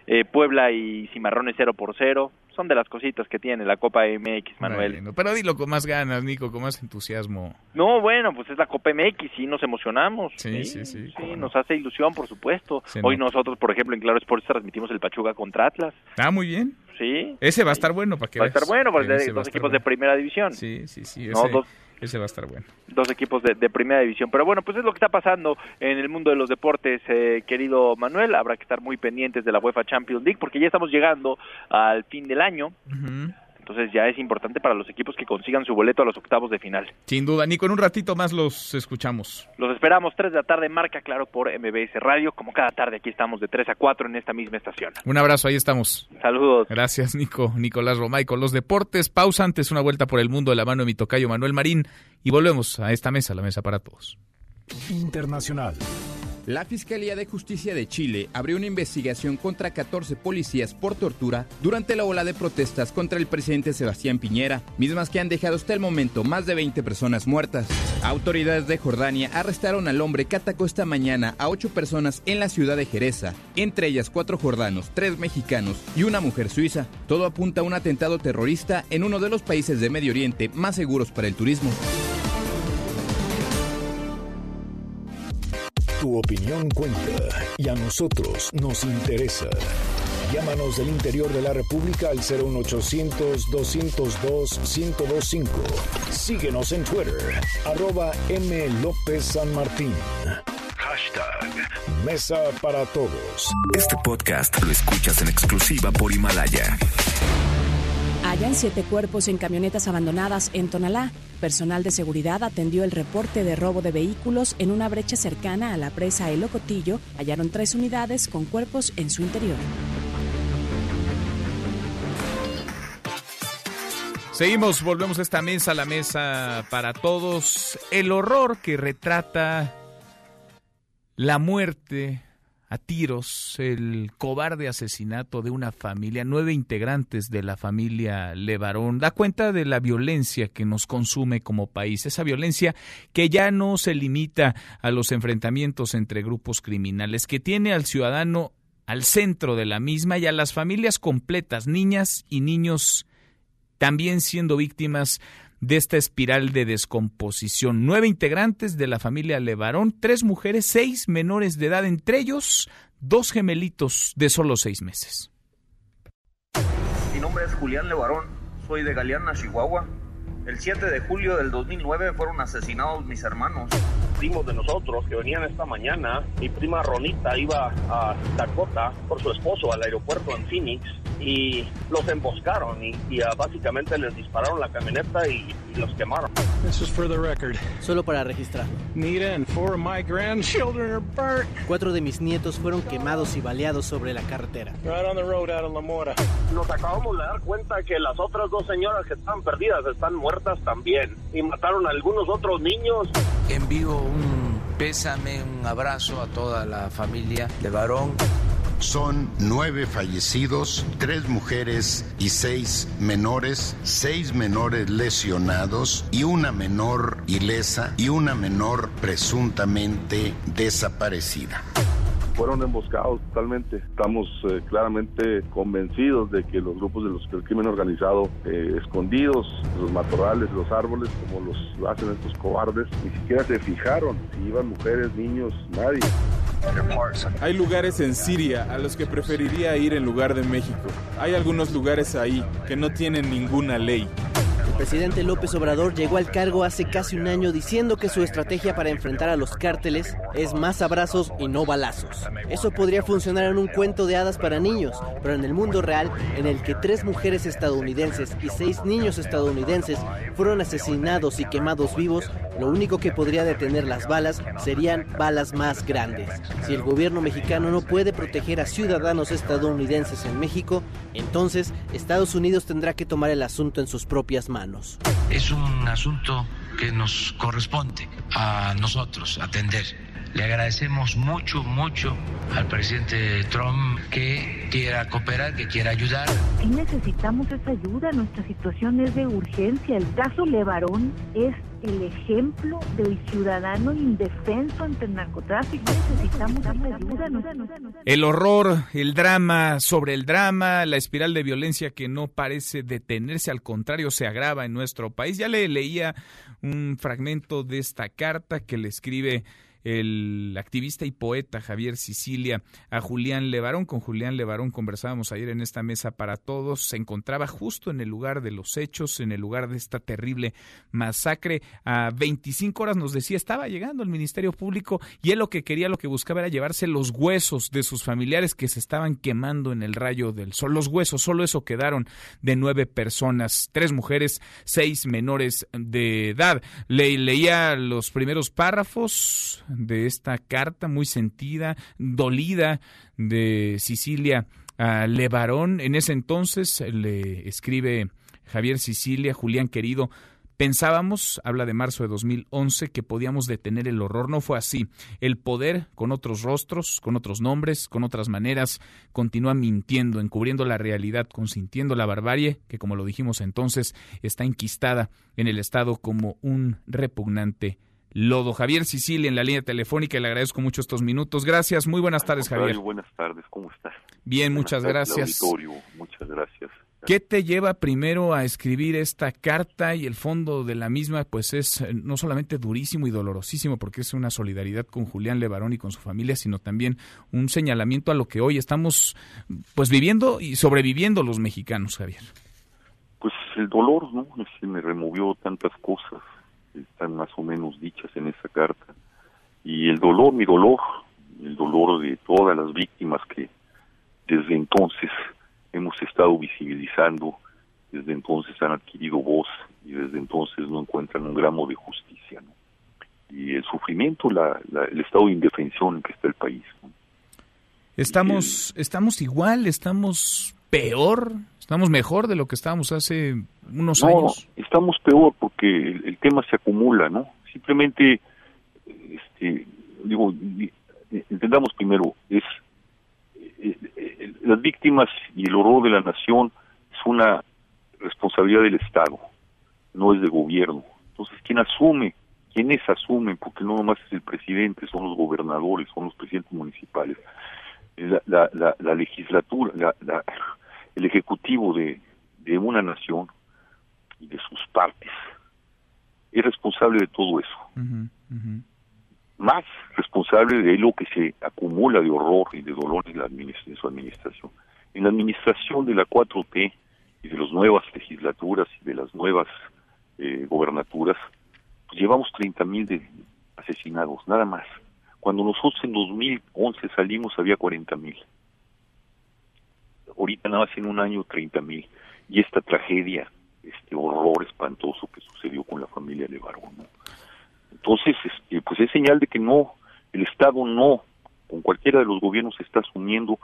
Eh, Puebla y Cimarrones 0 por 0. Son de las cositas que tiene la Copa MX, Manuel. Pero dilo con más ganas, Nico, con más entusiasmo. No, bueno, pues es la Copa MX, sí nos emocionamos. Sí, sí, sí, no. nos hace ilusión, por supuesto. Se Hoy nosotros, por ejemplo, en Claro Sports transmitimos el Pachuca contra Atlas. Ah, muy bien. Sí. Ese va a estar bueno para que Va a estar bueno, porque de dos equipos de primera división. Sí, sí, sí. No, Ese, dos, ese va a estar bueno. dos equipos de, de primera división. Pero bueno, pues es lo que está pasando en el mundo de los deportes, eh, querido Manuel. Habrá que estar muy pendientes de la UEFA Champions League porque ya estamos llegando al fin del año. Entonces ya es importante para los equipos que consigan su boleto a los octavos de final. Sin duda, Nico, en un ratito más los escuchamos. Los esperamos 3 de la tarde, marca claro por MBS Radio. Como cada tarde aquí estamos de 3 a 4 en esta misma estación. Un abrazo, ahí estamos. Saludos. Gracias, Nico. Nicolás Romay con los deportes. Pausa antes, una vuelta por el mundo de la mano de mi tocayo Manuel Marín. Y volvemos a esta mesa, la mesa para todos. Internacional. La Fiscalía de Justicia de Chile abrió una investigación contra 14 policías por tortura durante la ola de protestas contra el presidente Sebastián Piñera, mismas que han dejado hasta el momento más de 20 personas muertas. Autoridades de Jordania arrestaron al hombre que atacó esta mañana a ocho personas en la ciudad de Jereza, entre ellas cuatro jordanos, tres mexicanos y una mujer suiza. Todo apunta a un atentado terrorista en uno de los países de Medio Oriente más seguros para el turismo. Tu opinión cuenta y a nosotros nos interesa. Llámanos del interior de la República al 01800-202-1025. Síguenos en Twitter, arroba M. López San Martín. Hashtag Mesa para Todos. Este podcast lo escuchas en exclusiva por Himalaya. Hallan siete cuerpos en camionetas abandonadas en Tonalá. Personal de seguridad atendió el reporte de robo de vehículos en una brecha cercana a la presa El Ocotillo. Hallaron tres unidades con cuerpos en su interior. Seguimos, volvemos a esta mesa, la mesa para todos. El horror que retrata la muerte a tiros, el cobarde asesinato de una familia, nueve integrantes de la familia Levarón, da cuenta de la violencia que nos consume como país, esa violencia que ya no se limita a los enfrentamientos entre grupos criminales, que tiene al ciudadano al centro de la misma y a las familias completas, niñas y niños también siendo víctimas de esta espiral de descomposición. Nueve integrantes de la familia Levarón, tres mujeres, seis menores de edad, entre ellos dos gemelitos de solo seis meses. Mi nombre es Julián Levarón, soy de Galeana, Chihuahua. El 7 de julio del 2009 fueron asesinados mis hermanos. Primos de nosotros que venían esta mañana, mi prima Ronita iba a Dakota por su esposo al aeropuerto en Phoenix y los emboscaron y, y, uh, básicamente les dispararon la camioneta y, y, los quemaron. This is for the record. Solo para registrar. Nita and four of my grandchildren are burnt. Cuatro de mis nietos fueron quemados y baleados sobre la carretera. Right on the road out of La Mora. Nos acabamos de dar cuenta que las otras dos señoras que están perdidas están muertas también y mataron a algunos otros niños. Envío un pésame, un abrazo a toda la familia de varón. Son nueve fallecidos, tres mujeres y seis menores, seis menores lesionados y una menor ilesa y una menor presuntamente desaparecida fueron emboscados totalmente. Estamos eh, claramente convencidos de que los grupos de del crimen organizado eh, escondidos, los matorrales, los árboles, como los hacen estos cobardes, ni siquiera se fijaron si iban mujeres, niños, nadie. Hay lugares en Siria a los que preferiría ir en lugar de México. Hay algunos lugares ahí que no tienen ninguna ley. El presidente López Obrador llegó al cargo hace casi un año diciendo que su estrategia para enfrentar a los cárteles es más abrazos y no balazos. Eso podría funcionar en un cuento de hadas para niños, pero en el mundo real, en el que tres mujeres estadounidenses y seis niños estadounidenses fueron asesinados y quemados vivos, Lo único que podría detener las balas serían balas más grandes. Si el gobierno mexicano no puede proteger a ciudadanos estadounidenses en México, entonces Estados Unidos tendrá que tomar el asunto en sus propias manos. Es un asunto que nos corresponde a nosotros atender le agradecemos mucho, mucho al presidente Trump que quiera cooperar, que quiera ayudar. Sí necesitamos esa ayuda, nuestra situación es de urgencia. El caso Levarón es el ejemplo del ciudadano indefenso ante el narcotráfico. Necesitamos ayuda. El horror, el drama sobre el drama, la espiral de violencia que no parece detenerse, al contrario, se agrava en nuestro país. Ya le leía un fragmento de esta carta que le escribe el activista y poeta Javier Sicilia a Julián Levarón. Con Julián Levarón conversábamos ayer en esta mesa para todos. Se encontraba justo en el lugar de los hechos, en el lugar de esta terrible masacre. A 25 horas nos decía, estaba llegando el Ministerio Público y él lo que quería, lo que buscaba era llevarse los huesos de sus familiares que se estaban quemando en el rayo del sol. Los huesos, solo eso quedaron de nueve personas, tres mujeres, seis menores de edad. Le, leía los primeros párrafos de esta carta muy sentida, dolida de Sicilia a Levarón. En ese entonces le escribe Javier Sicilia, Julián querido, Pensábamos, habla de marzo de 2011, que podíamos detener el horror. No fue así. El poder, con otros rostros, con otros nombres, con otras maneras, continúa mintiendo, encubriendo la realidad, consintiendo la barbarie, que como lo dijimos entonces, está enquistada en el Estado como un repugnante lodo. Javier Sicilia en la línea telefónica, le agradezco mucho estos minutos. Gracias, muy buenas tardes, Javier. Buenas tardes, ¿cómo estás? Bien, muchas gracias. Muchas gracias. ¿Qué te lleva primero a escribir esta carta y el fondo de la misma pues es eh, no solamente durísimo y dolorosísimo porque es una solidaridad con Julián Levarón y con su familia, sino también un señalamiento a lo que hoy estamos pues viviendo y sobreviviendo los mexicanos, Javier? Pues el dolor, ¿no? Se me removió tantas cosas están más o menos dichas en esa carta. Y el dolor, mi dolor, el dolor de todas las víctimas que desde entonces hemos estado visibilizando, desde entonces han adquirido voz y desde entonces no encuentran un gramo de justicia. Y el sufrimiento, la, el estado de indefensión en que está el país. Estamos, estamos igual, estamos peor, estamos mejor de lo que estábamos hace unos no, años. Estamos peor porque el, tema se acumula, ¿no? Simplemente, este, digo, entendamos primero, es eh, eh, las víctimas y el horror de la nación es una responsabilidad del Estado, no es del gobierno. Entonces, ¿quién asume? ¿Quiénes asumen? Porque no nomás es el presidente, son los gobernadores, son los presidentes municipales. La, la, la, legislatura, la, el ejecutivo de, de una nación y de sus partes es responsable de todo eso. Más responsable de lo que se acumula de horror y de dolor en, la en su administración. En la administración de la 4T y de las nuevas legislaturas y de las nuevas eh, gobernaturas, pues llevamos 30 mil de asesinados, nada más. Cuando nosotros en 2011 salimos había 40 mil ahorita nada más en un año 30 mil. Y esta tragedia, este horror espantoso que sucedió con la familia de ¿no? Entonces, este, pues es señal de que no, el Estado no, con cualquiera de los gobiernos está asumiendo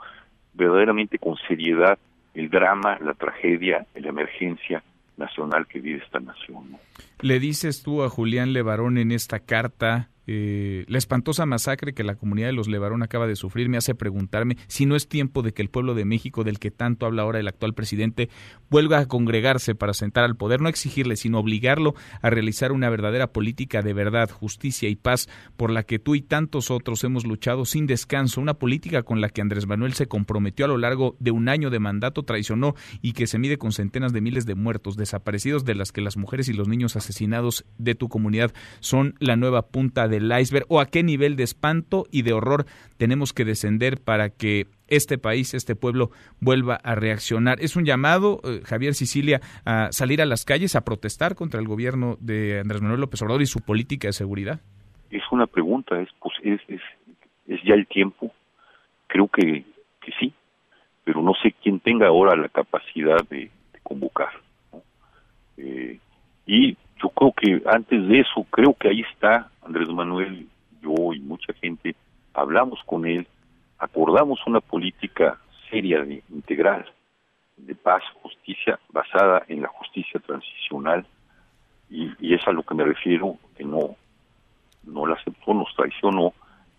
verdaderamente con seriedad el drama, la tragedia, la emergencia nacional que vive esta nación. Le dices tú a Julián Levarón en esta carta eh, la espantosa masacre que la comunidad de los Levarón acaba de sufrir me hace preguntarme si no es tiempo de que el pueblo de México, del que tanto habla ahora el actual presidente, vuelva a congregarse para sentar al poder, no exigirle, sino obligarlo a realizar una verdadera política de verdad, justicia y paz por la que tú y tantos otros hemos luchado sin descanso, una política con la que Andrés Manuel se comprometió a lo largo de un año de mandato, traicionó y que se mide con centenas de miles de muertos, desaparecidos, de las que las mujeres y los niños asesinados de tu comunidad son la nueva punta de iceberg o a qué nivel de espanto y de horror tenemos que descender para que este país, este pueblo vuelva a reaccionar. Es un llamado, eh, Javier Sicilia, a salir a las calles a protestar contra el gobierno de Andrés Manuel López Obrador y su política de seguridad. Es una pregunta, es, pues, es, es, ya el tiempo. Creo que, que sí, pero no sé quién tenga ahora la capacidad de, convocar. Eh, y yo creo que antes de eso, creo que ahí está Andrés Manuel, yo y mucha gente, hablamos con él, acordamos una política seria, de, integral, de paz, justicia, basada en la justicia transicional, y, y es a lo que me refiero, que no, no la aceptó, nos traicionó,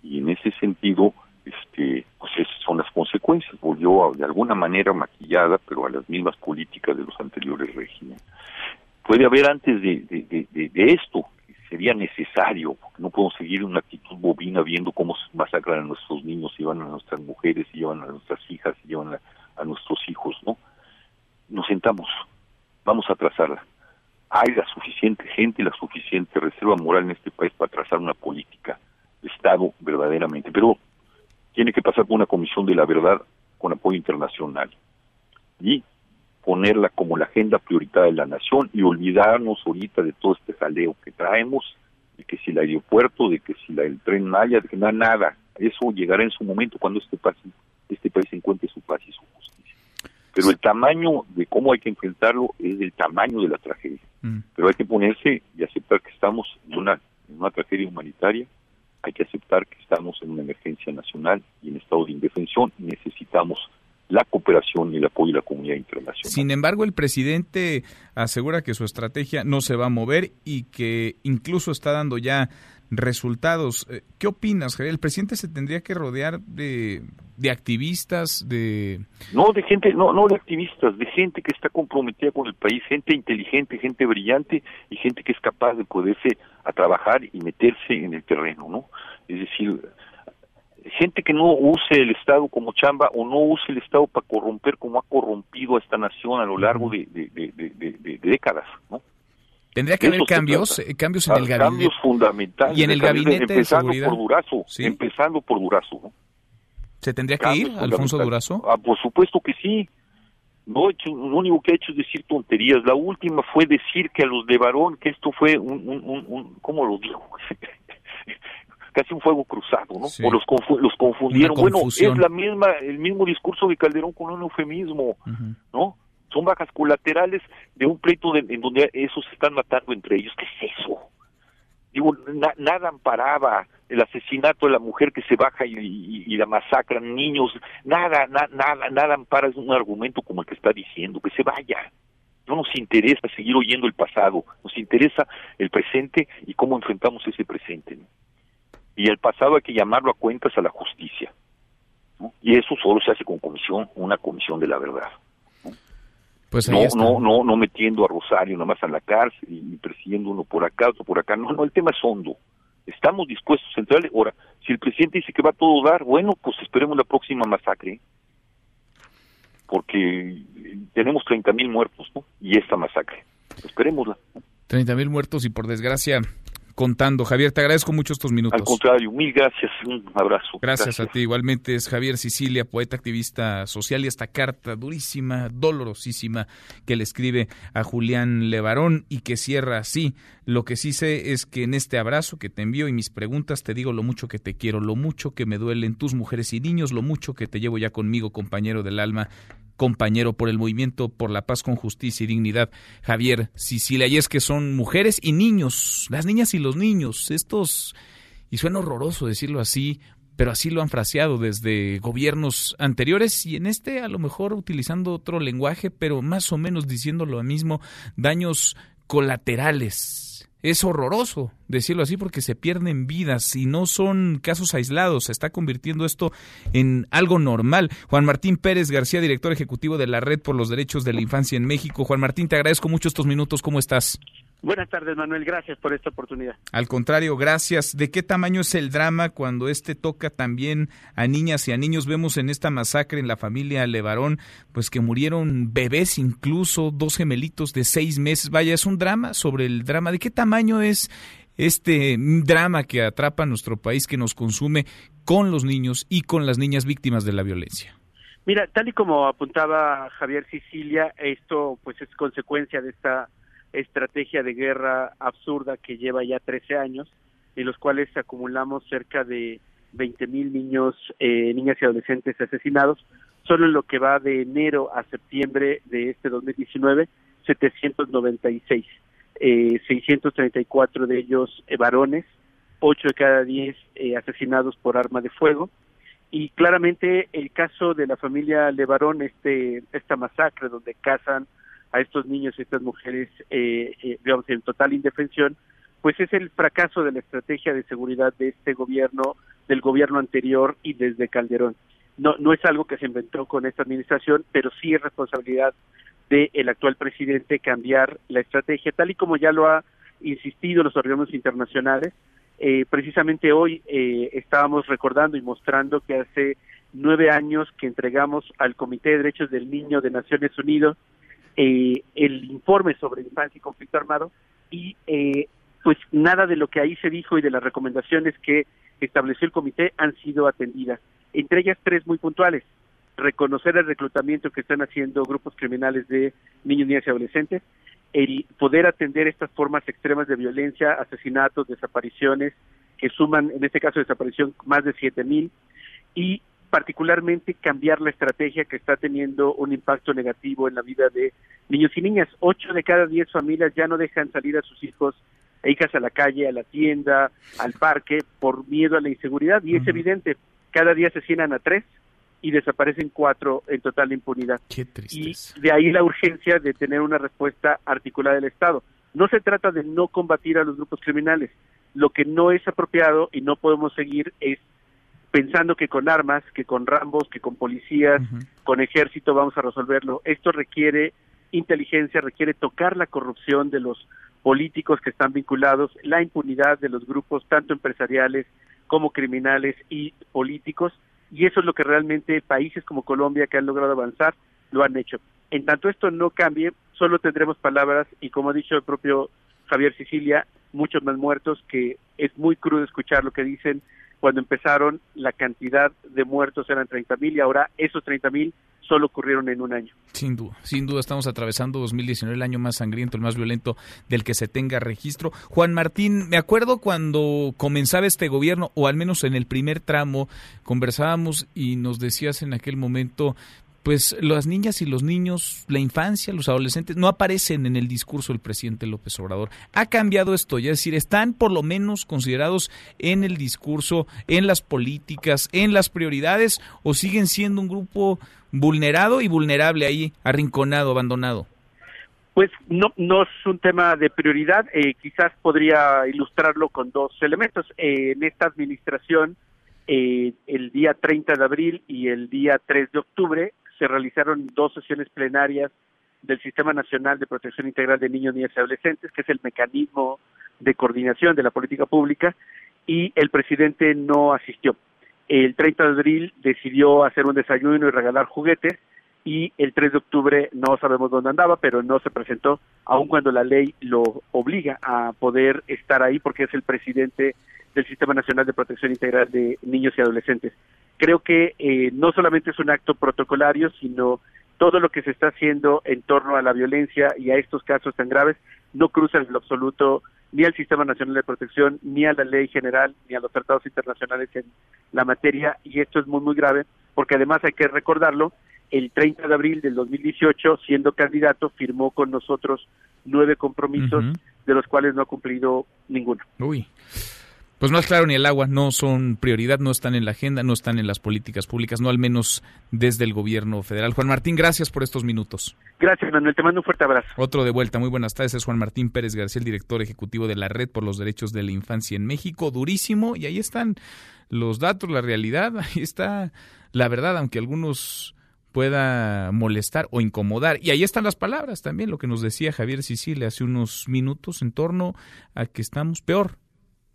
y en ese sentido, este, pues esas son las consecuencias, volvió de alguna manera maquillada, pero a las mismas políticas de los anteriores regímenes. Puede haber antes de, esto, sería necesario, porque no podemos seguir una actitud bobina viendo cómo se masacran a nuestros niños, llevan a nuestras mujeres, llevan a nuestras hijas, llevan a, a nuestros hijos, ¿no? Nos sentamos, vamos a trazarla. Hay la suficiente gente y la suficiente reserva moral en este país para trazar una política de Estado verdaderamente, pero tiene que pasar por una comisión de la verdad con apoyo internacional y ponerla como la agenda prioritaria de la nación y olvidarnos ahorita de todo este jaleo que traemos, de que si el aeropuerto, de que si la, el tren Maya, de que nada, nada. Eso llegará en su momento cuando este país, este país encuentre su paz y su justicia. Pero el tamaño de cómo hay que enfrentarlo es el tamaño de la tragedia. Mm. Pero hay que ponerse y aceptar que estamos en una, en una tragedia humanitaria, hay que aceptar que estamos en una emergencia nacional y en estado de indefensión y necesitamos la cooperación y el apoyo de la comunidad internacional. Sin embargo, el presidente asegura que su estrategia no se va a mover y que incluso está dando ya resultados. Eh, ¿Qué opinas, Javier? ¿El presidente se tendría que rodear de, de activistas, de... No, de gente, no, no de activistas, de gente que está comprometida con el país, gente inteligente, gente brillante y gente que es capaz de poderse a trabajar y meterse en el terreno, ¿no? Es decir, gente que no use el Estado como chamba o no use el Estado para corromper como ha corrompido a esta nación a lo largo de, de, décadas, ¿no? Tendría que haber cambios, eh, cambios en el gabinete. Cambios fundamentales. Y en el gabinete empezando de seguridad. por Durazo, empezando por Durazo. ¿no? ¿Se tendría que ir, Alfonso Durazo? Ah, por supuesto que sí. No, lo único que ha hecho es decir tonterías. La última fue decir que a los de varón, que esto fue un, un, un, un ¿cómo lo dijo? casi un fuego cruzado, ¿no? O los, los confundieron. Bueno, es la misma, el mismo discurso de Calderón con un eufemismo, ¿no? Son bajas colaterales de un pleito en donde esos se están matando entre ellos. ¿Qué es eso? Digo, nada amparaba el asesinato de la mujer que se baja y, y, la masacran niños, nada, nada, nada ampara es un argumento como el que está diciendo, que se vaya. No nos interesa seguir oyendo el pasado, nos interesa el presente y cómo enfrentamos ese presente. ¿no? Y el pasado hay que llamarlo a cuentas a la justicia. Y eso solo se hace con comisión, una comisión de la verdad. ¿no? Pues no, no, no, no metiendo a Rosario nada más a la cárcel y persiguiendo uno por acá, otro por acá. No, no, el tema es hondo. Estamos dispuestos a entrar. Ahora, si el presidente dice que va a todo dar, bueno, pues esperemos la próxima masacre. Porque tenemos 30 mil muertos, ¿no? Y esta masacre. Esperémosla. 30 mil muertos y por desgracia contando. Javier, te agradezco mucho estos minutos. Al contrario, mil gracias, un abrazo. Gracias, a ti. Igualmente es Javier Sicilia, poeta, activista social y esta carta durísima, dolorosísima que le escribe a Julián Levarón y que cierra así. Lo que sí sé es que en este abrazo que te envío y mis preguntas te digo lo mucho que te quiero, lo mucho que me duelen tus mujeres y niños, lo mucho que te llevo ya conmigo, compañero del alma compañero por el movimiento por la paz con justicia y dignidad, Javier Sicilia. Y es que son mujeres y niños, las niñas y los niños, estos, y suena horroroso decirlo así, pero así lo han fraseado desde gobiernos anteriores y en este a lo mejor utilizando otro lenguaje, pero más o menos diciendo lo mismo, daños colaterales es horroroso decirlo así porque se pierden vidas y no son casos aislados, se está convirtiendo esto en algo normal. Juan Martín Pérez García, director ejecutivo de la Red por los Derechos de la Infancia en México. Juan Martín, te agradezco mucho estos minutos, ¿cómo estás? Buenas tardes, Manuel. Gracias por esta oportunidad. Al contrario, gracias. ¿De qué tamaño es el drama cuando este toca también a niñas y a niños? Vemos en esta masacre en la familia Levarón, pues que murieron bebés, incluso dos gemelitos de seis meses. Vaya, es un drama sobre el drama. ¿De qué tamaño es este drama que atrapa a nuestro país, que nos consume con los niños y con las niñas víctimas de la violencia? Mira, tal y como apuntaba Javier Sicilia, esto pues es consecuencia de esta estrategia de guerra absurda que lleva ya 13 años, en los cuales acumulamos cerca de 20 mil niños, eh, niñas y adolescentes asesinados. Solo en lo que va de enero a septiembre de este 2019, 796. eh, 634 de ellos eh, varones, 8 de cada 10 eh, asesinados por arma de fuego. Y claramente el caso de la familia Levarón, este, esta masacre donde cazan a estos niños y estas mujeres, eh, eh, digamos, en total indefensión, pues es el fracaso de la estrategia de seguridad de este gobierno, del gobierno anterior y desde Calderón. No, no es algo que se inventó con esta administración, pero sí es responsabilidad del actual presidente cambiar la estrategia, tal y como ya lo ha insistido los organismos internacionales. Eh, precisamente hoy eh, estábamos recordando y mostrando que hace nueve años que entregamos al Comité de Derechos del Niño de Naciones Unidas eh, el informe sobre infancia y conflicto armado y eh, pues nada de lo que ahí se dijo y de las recomendaciones que estableció el comité han sido atendidas. Entre ellas tres muy puntuales. Reconocer el reclutamiento que están haciendo grupos criminales de niños, niñas y adolescentes, el poder atender estas formas extremas de violencia, asesinatos, desapariciones, que suman, en este caso, desaparición más de siete mil, y particularmente cambiar la estrategia que está teniendo un impacto negativo en la vida de niños y niñas. Ocho de cada diez familias ya no dejan salir a sus hijos e hijas a la calle, a la tienda, al parque, por miedo a la inseguridad. Y es evidente, cada día asesinan a tres y desaparecen cuatro en total impunidad. y de ahí la urgencia de tener una respuesta articulada del Estado. No se trata de no combatir a los grupos criminales. Lo que no es apropiado y no podemos seguir es pensando que con armas, que con rambos, que con policías, con ejército vamos a resolverlo. Esto requiere inteligencia, requiere tocar la corrupción de los políticos que están vinculados, la impunidad de los grupos tanto empresariales como criminales y políticos, y eso es lo que realmente países como Colombia que han logrado avanzar lo han hecho. En tanto esto no cambie, solo tendremos palabras y como ha dicho el propio Javier Sicilia, muchos más muertos que es muy crudo escuchar lo que dicen cuando empezaron la cantidad de muertos eran 30 mil y ahora esos 30 mil solo ocurrieron en un año. Sin duda, sin duda estamos atravesando 2019, el año más sangriento, el más violento del que se tenga registro. Juan Martín, me acuerdo cuando comenzaba este gobierno, o al menos en el primer tramo, conversábamos y nos decías en aquel momento, pues las niñas y los niños, la infancia, los adolescentes, no aparecen en el discurso del presidente López Obrador. Ha cambiado esto, ya es decir, están por lo menos considerados en el discurso, en las políticas, en las prioridades, o siguen siendo un grupo vulnerado y vulnerable ahí, arrinconado, abandonado. Pues no, no es un tema de prioridad, eh, quizás podría ilustrarlo con dos elementos. Eh, en esta administración, eh, el día 30 de abril y el día 3 de octubre, se realizaron dos sesiones plenarias del Sistema Nacional de Protección Integral de Niños, Niñas y Adolescentes, que es el mecanismo de coordinación de la política pública, y el presidente no asistió. El 30 de abril decidió hacer un desayuno y regalar juguetes, y el 3 de octubre no sabemos dónde andaba, pero no se presentó, aun cuando la ley lo obliga a poder estar ahí porque es el presidente del Sistema Nacional de Protección Integral de Niños y Adolescentes creo que eh, no solamente es un acto protocolario, sino todo lo que se está haciendo en torno a la violencia y a estos casos tan graves no cruza en lo absoluto ni al Sistema Nacional de Protección, ni a la ley general, ni a los tratados internacionales en la materia, y esto es muy, muy grave, porque además hay que recordarlo, el 30 de abril del 2018, siendo candidato, firmó con nosotros nueve compromisos, de los cuales no ha cumplido ninguno. Uy pues no es claro ni el agua, no son prioridad, no están en la agenda, no están en las políticas públicas, no al menos desde el gobierno federal. Juan Martín, gracias por estos minutos. Gracias, Manuel, te mando un fuerte abrazo. Otro de vuelta, muy buenas tardes, es Juan Martín Pérez García, el director ejecutivo de la Red por los Derechos de la Infancia en México, durísimo, y ahí están los datos, la realidad, ahí está la verdad, aunque algunos pueda molestar o incomodar. Y ahí están las palabras también, lo que nos decía Javier Sicilia hace unos minutos en torno a que estamos peor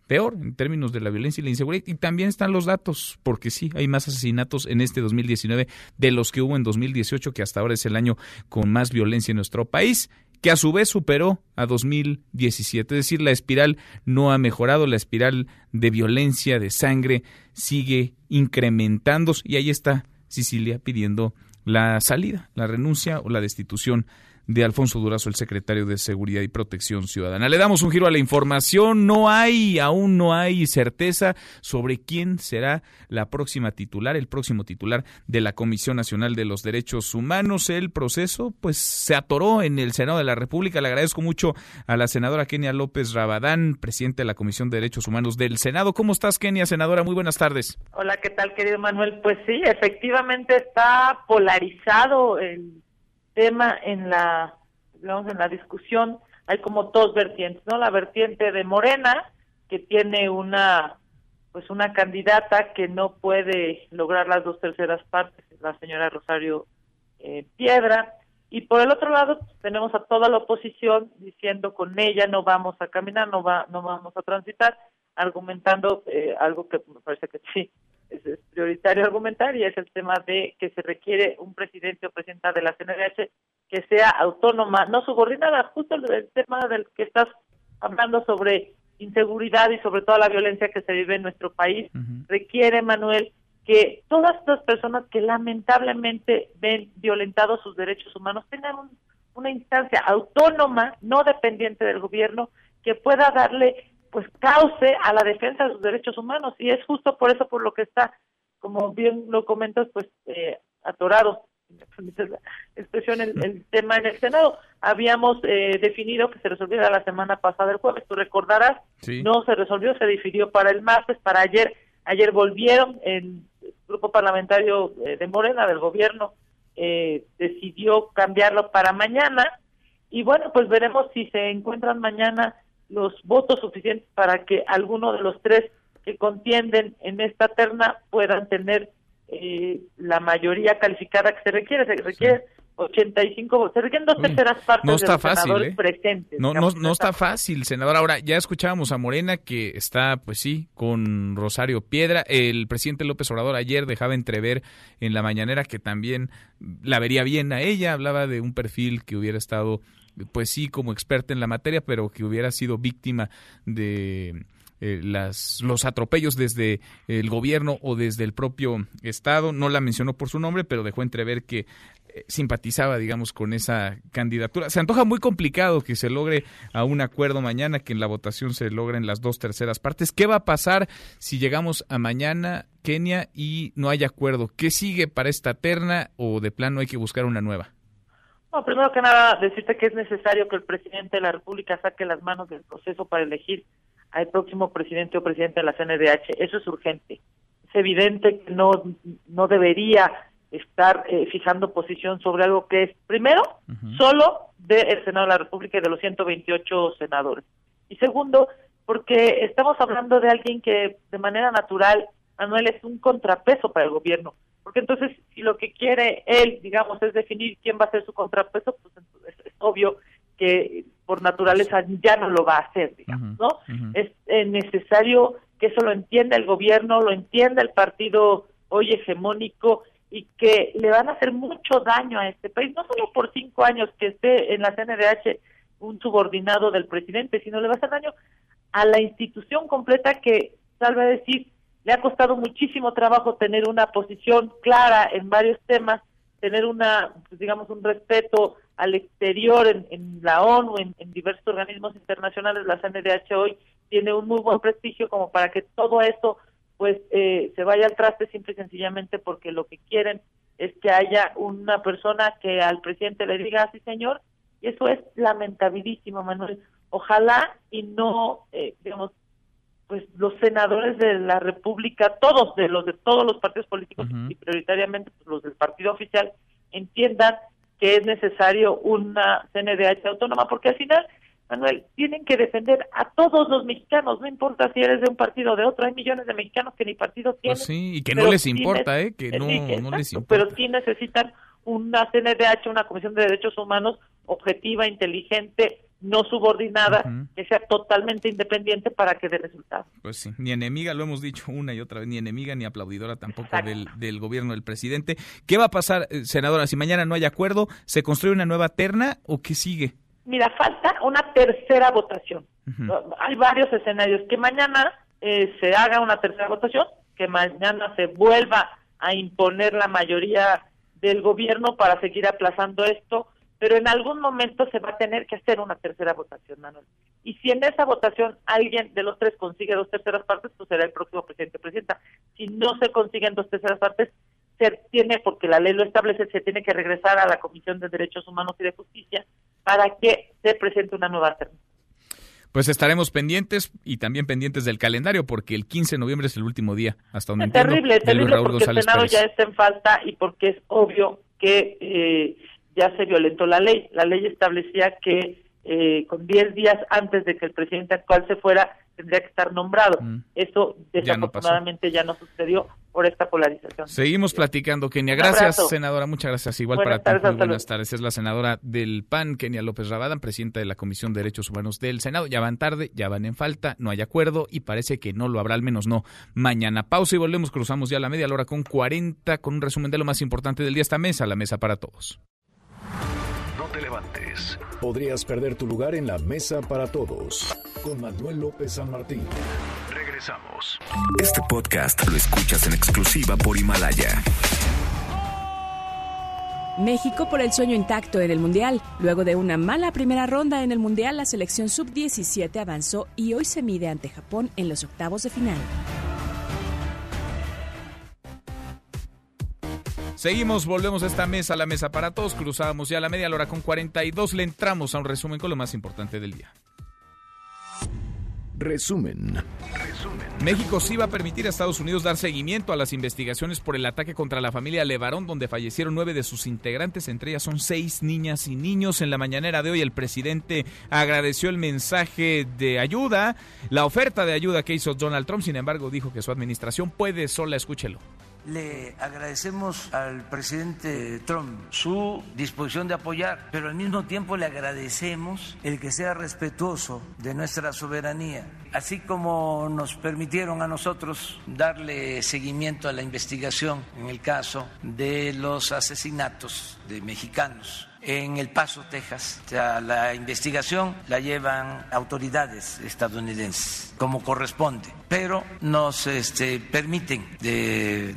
peor en términos de la violencia y la inseguridad. Y también están los datos, porque sí, hay más asesinatos en este 2019 de los que hubo en 2018, que hasta ahora es el año con más violencia en nuestro país que a su vez superó a 2017. Es decir, la espiral no ha mejorado, la espiral de violencia, de sangre, sigue incrementándose y ahí está Sicilia pidiendo la salida, la renuncia o la destitución de Alfonso Durazo, el secretario de Seguridad y Protección Ciudadana. Le damos un giro a la información. No hay, aún no hay certeza sobre quién será la próxima titular, el próximo titular de la Comisión Nacional de los Derechos Humanos. El proceso, pues, se atoró en el Senado de la República. Le agradezco mucho a la senadora Kenia López Rabadán, presidente de la Comisión de Derechos Humanos del Senado. ¿Cómo estás, Kenia, senadora? Muy buenas tardes. Hola, ¿qué tal, querido Manuel? Pues sí, efectivamente está polarizado el tema en la, digamos, en la discusión. Hay como dos vertientes, ¿no? La vertiente de Morena, que tiene una, pues una candidata que no puede lograr las dos terceras partes, la señora Rosario eh, Piedra, y por el otro lado tenemos a toda la oposición diciendo con ella no vamos a caminar, no va, no vamos a transitar, argumentando eh, algo que me parece que sí es, prioritario argumentar y es el tema de que se requiere un presidente o presidenta de la CNDH que sea autónoma, no subordinada, justo el, tema del que estás hablando sobre inseguridad y sobre toda la violencia que se vive en nuestro país, requiere, Manuel, que todas estas personas que lamentablemente ven violentados sus derechos humanos tengan una instancia autónoma, no dependiente del gobierno, que pueda darle pues cauce a la defensa de sus derechos humanos. Y es justo por eso por lo que está, como bien lo comentas, pues eh, atorado la expresión el, tema en el Senado. Habíamos eh, definido que se resolviera la semana pasada el jueves, tú recordarás, no se resolvió, se difirió para el martes, para ayer, ayer volvieron el grupo parlamentario eh, de Morena del gobierno eh, decidió cambiarlo para mañana. Y bueno, pues veremos si se encuentran mañana los votos suficientes para que alguno de los tres que contienden en esta terna puedan tener eh, la mayoría calificada que se requiere. Se requiere 85 se requieren dos terceras partes no está de los fácil, senadores ¿eh? presentes. No, no, no está fácil, senador. Ahora, ya escuchábamos a Morena que está, pues sí, con Rosario Piedra. El presidente López Obrador ayer dejaba entrever en la mañanera que también la vería bien a ella. Hablaba de un perfil que hubiera estado pues sí, como experta en la materia, pero que hubiera sido víctima de eh, las, los atropellos desde el gobierno o desde el propio Estado. No la mencionó por su nombre, pero dejó entrever que eh, simpatizaba, digamos, con esa candidatura. Se antoja muy complicado que se logre a un acuerdo mañana, que en la votación se logren las dos terceras partes. ¿Qué va a pasar si llegamos a mañana, Kenia, y no hay acuerdo? ¿Qué sigue para esta terna o de plano hay que buscar una nueva? No, primero que nada, decirte que es necesario que el presidente de la República saque las manos del proceso para elegir al próximo presidente o presidente de la CNDH. Eso es urgente. Es evidente que no, no debería estar eh, fijando posición sobre algo que es, primero, solo del Senado de la República y de los 128 senadores. Y segundo, porque estamos hablando de alguien que de manera natural, Manuel, es un contrapeso para el gobierno porque entonces si lo que quiere él, digamos, es definir quién va a ser su contrapeso, pues es, obvio que por naturaleza ya no lo va a hacer, digamos, ¿no? Es eh, necesario que eso lo entienda el gobierno, lo entienda el partido hoy hegemónico y que le van a hacer mucho daño a este país, no solo por cinco años que esté en la CNDH un subordinado del presidente, sino le va a hacer daño a la institución completa que, salve a decir, le ha costado muchísimo trabajo tener una posición clara en varios temas, tener una, pues, digamos, un respeto al exterior en, la ONU, en, diversos organismos internacionales, la CNDH hoy tiene un muy buen prestigio como para que todo eso pues eh, se vaya al traste simple y sencillamente porque lo que quieren es que haya una persona que al presidente le diga así señor y eso es lamentabilísimo Manuel. Ojalá y no eh, digamos pues los senadores de la República, todos de los de todos los partidos políticos y prioritariamente pues, los del partido oficial entiendan que es necesario una CNDH autónoma porque al final Manuel, tienen que defender a todos los mexicanos, no importa si eres de un partido o de otro, hay millones de mexicanos que ni partido pues tienen. sí, y que no les importa, ¿eh? Que no, no les importa. Pero sí necesitan una CNDH, una Comisión de Derechos Humanos objetiva, inteligente, no subordinada, que sea totalmente independiente para que dé resultados. Pues sí, ni enemiga, lo hemos dicho una y otra vez, ni enemiga ni aplaudidora tampoco del, del, gobierno del presidente. ¿Qué va a pasar, eh, senadora, si mañana no hay acuerdo? ¿Se construye una nueva terna o qué sigue? Mira, falta una tercera votación. Hay varios escenarios. Que mañana eh, se haga una tercera votación, que mañana se vuelva a imponer la mayoría del gobierno para seguir aplazando esto pero en algún momento se va a tener que hacer una tercera votación, Manuel. Y si en esa votación alguien de los tres consigue dos terceras partes, pues será el próximo presidente o presidenta. Si no se consiguen dos terceras partes, se tiene, porque la ley lo establece, se tiene que regresar a la Comisión de Derechos Humanos y de Justicia para que se presente una nueva terna. Pues estaremos pendientes y también pendientes del calendario porque el 15 de noviembre es el último día hasta donde es terrible, terrible porque el Senado ya está en falta y porque es obvio que eh, ya se violentó la ley. La ley establecía que eh, con 10 días antes de que el presidente actual se fuera tendría que estar nombrado. Mm. Eso desafortunadamente ya no, sucedió por esta polarización. Seguimos platicando, Kenia. Gracias, senadora. Muchas gracias. Igual para ti. buenas tardes. Es la senadora del PAN, Kenia López Rabadán, presidenta de la Comisión de Derechos Humanos del Senado. Ya van tarde, ya van en falta, no hay acuerdo y parece que no lo habrá, al menos no mañana. Pausa y volvemos. Cruzamos ya la media hora con 40, con un resumen de lo más importante del día. Esta mesa, la mesa para todos. No te levantes. Podrías perder tu lugar en la mesa para todos. Con Manuel López San Martín. Regresamos. Este podcast lo escuchas en exclusiva por Himalaya. México por el sueño intacto en el Mundial. Luego de una mala primera ronda en el Mundial, la selección sub-17 avanzó y hoy se mide ante Japón en los octavos de final. Seguimos, volvemos a esta mesa, la mesa para todos. Cruzábamos ya la media hora con 42. Le entramos a un resumen con lo más importante del día. Resumen. México sí va a permitir a Estados Unidos dar seguimiento a las investigaciones por el ataque contra la familia Levarón, donde fallecieron nueve de sus integrantes, entre ellas son seis niñas y niños. En la mañanera de hoy el presidente agradeció el mensaje de ayuda, la oferta de ayuda que hizo Donald Trump, sin embargo dijo que su administración puede sola, escúchelo. Le agradecemos al presidente Trump su disposición de apoyar, pero al mismo tiempo le agradecemos el que sea respetuoso de nuestra soberanía, así como nos permitieron a nosotros darle seguimiento a la investigación en el caso de los asesinatos de mexicanos en El Paso, Texas. La investigación la llevan autoridades estadounidenses, como corresponde, pero nos este, permiten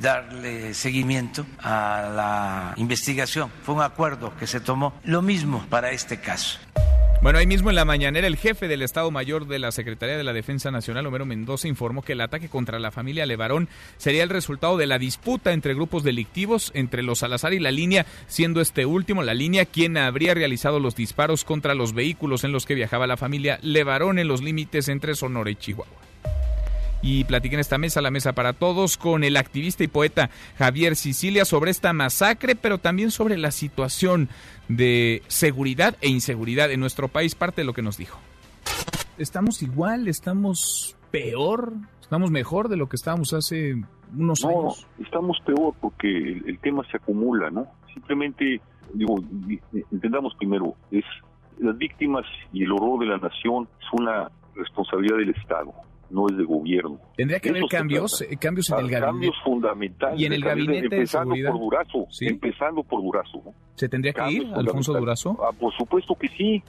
darle seguimiento a la investigación. Fue un acuerdo que se tomó. Lo mismo para este caso. Bueno, ahí mismo en la mañanera, el jefe del Estado Mayor de la Secretaría de la Defensa Nacional, Homero Mendoza, informó que el ataque contra la familia Levarón sería el resultado de la disputa entre grupos delictivos entre los Salazar y la línea, siendo este último, la línea, quien habría realizado los disparos contra los vehículos en los que viajaba la familia Levarón en los límites entre Sonora y Chihuahua y platiquen esta mesa, la mesa para todos, con el activista y poeta Javier Sicilia sobre esta masacre, pero también sobre la situación de seguridad e inseguridad en nuestro país, parte de lo que nos dijo. ¿Estamos igual? ¿Estamos peor? ¿Estamos mejor de lo que estábamos hace unos años? No, estamos peor porque el, tema se acumula, ¿no? Simplemente, digo, entendamos primero, es las víctimas y el horror de la nación es una responsabilidad del Estado no es de gobierno. Tendría que haber cambios, eh, cambios en el gabinete. Cambios fundamentales. Y en el gabinete empezando de por Durazo, empezando por Durazo. ¿Se tendría que ir, Alfonso Durazo? Ah, por supuesto que sí.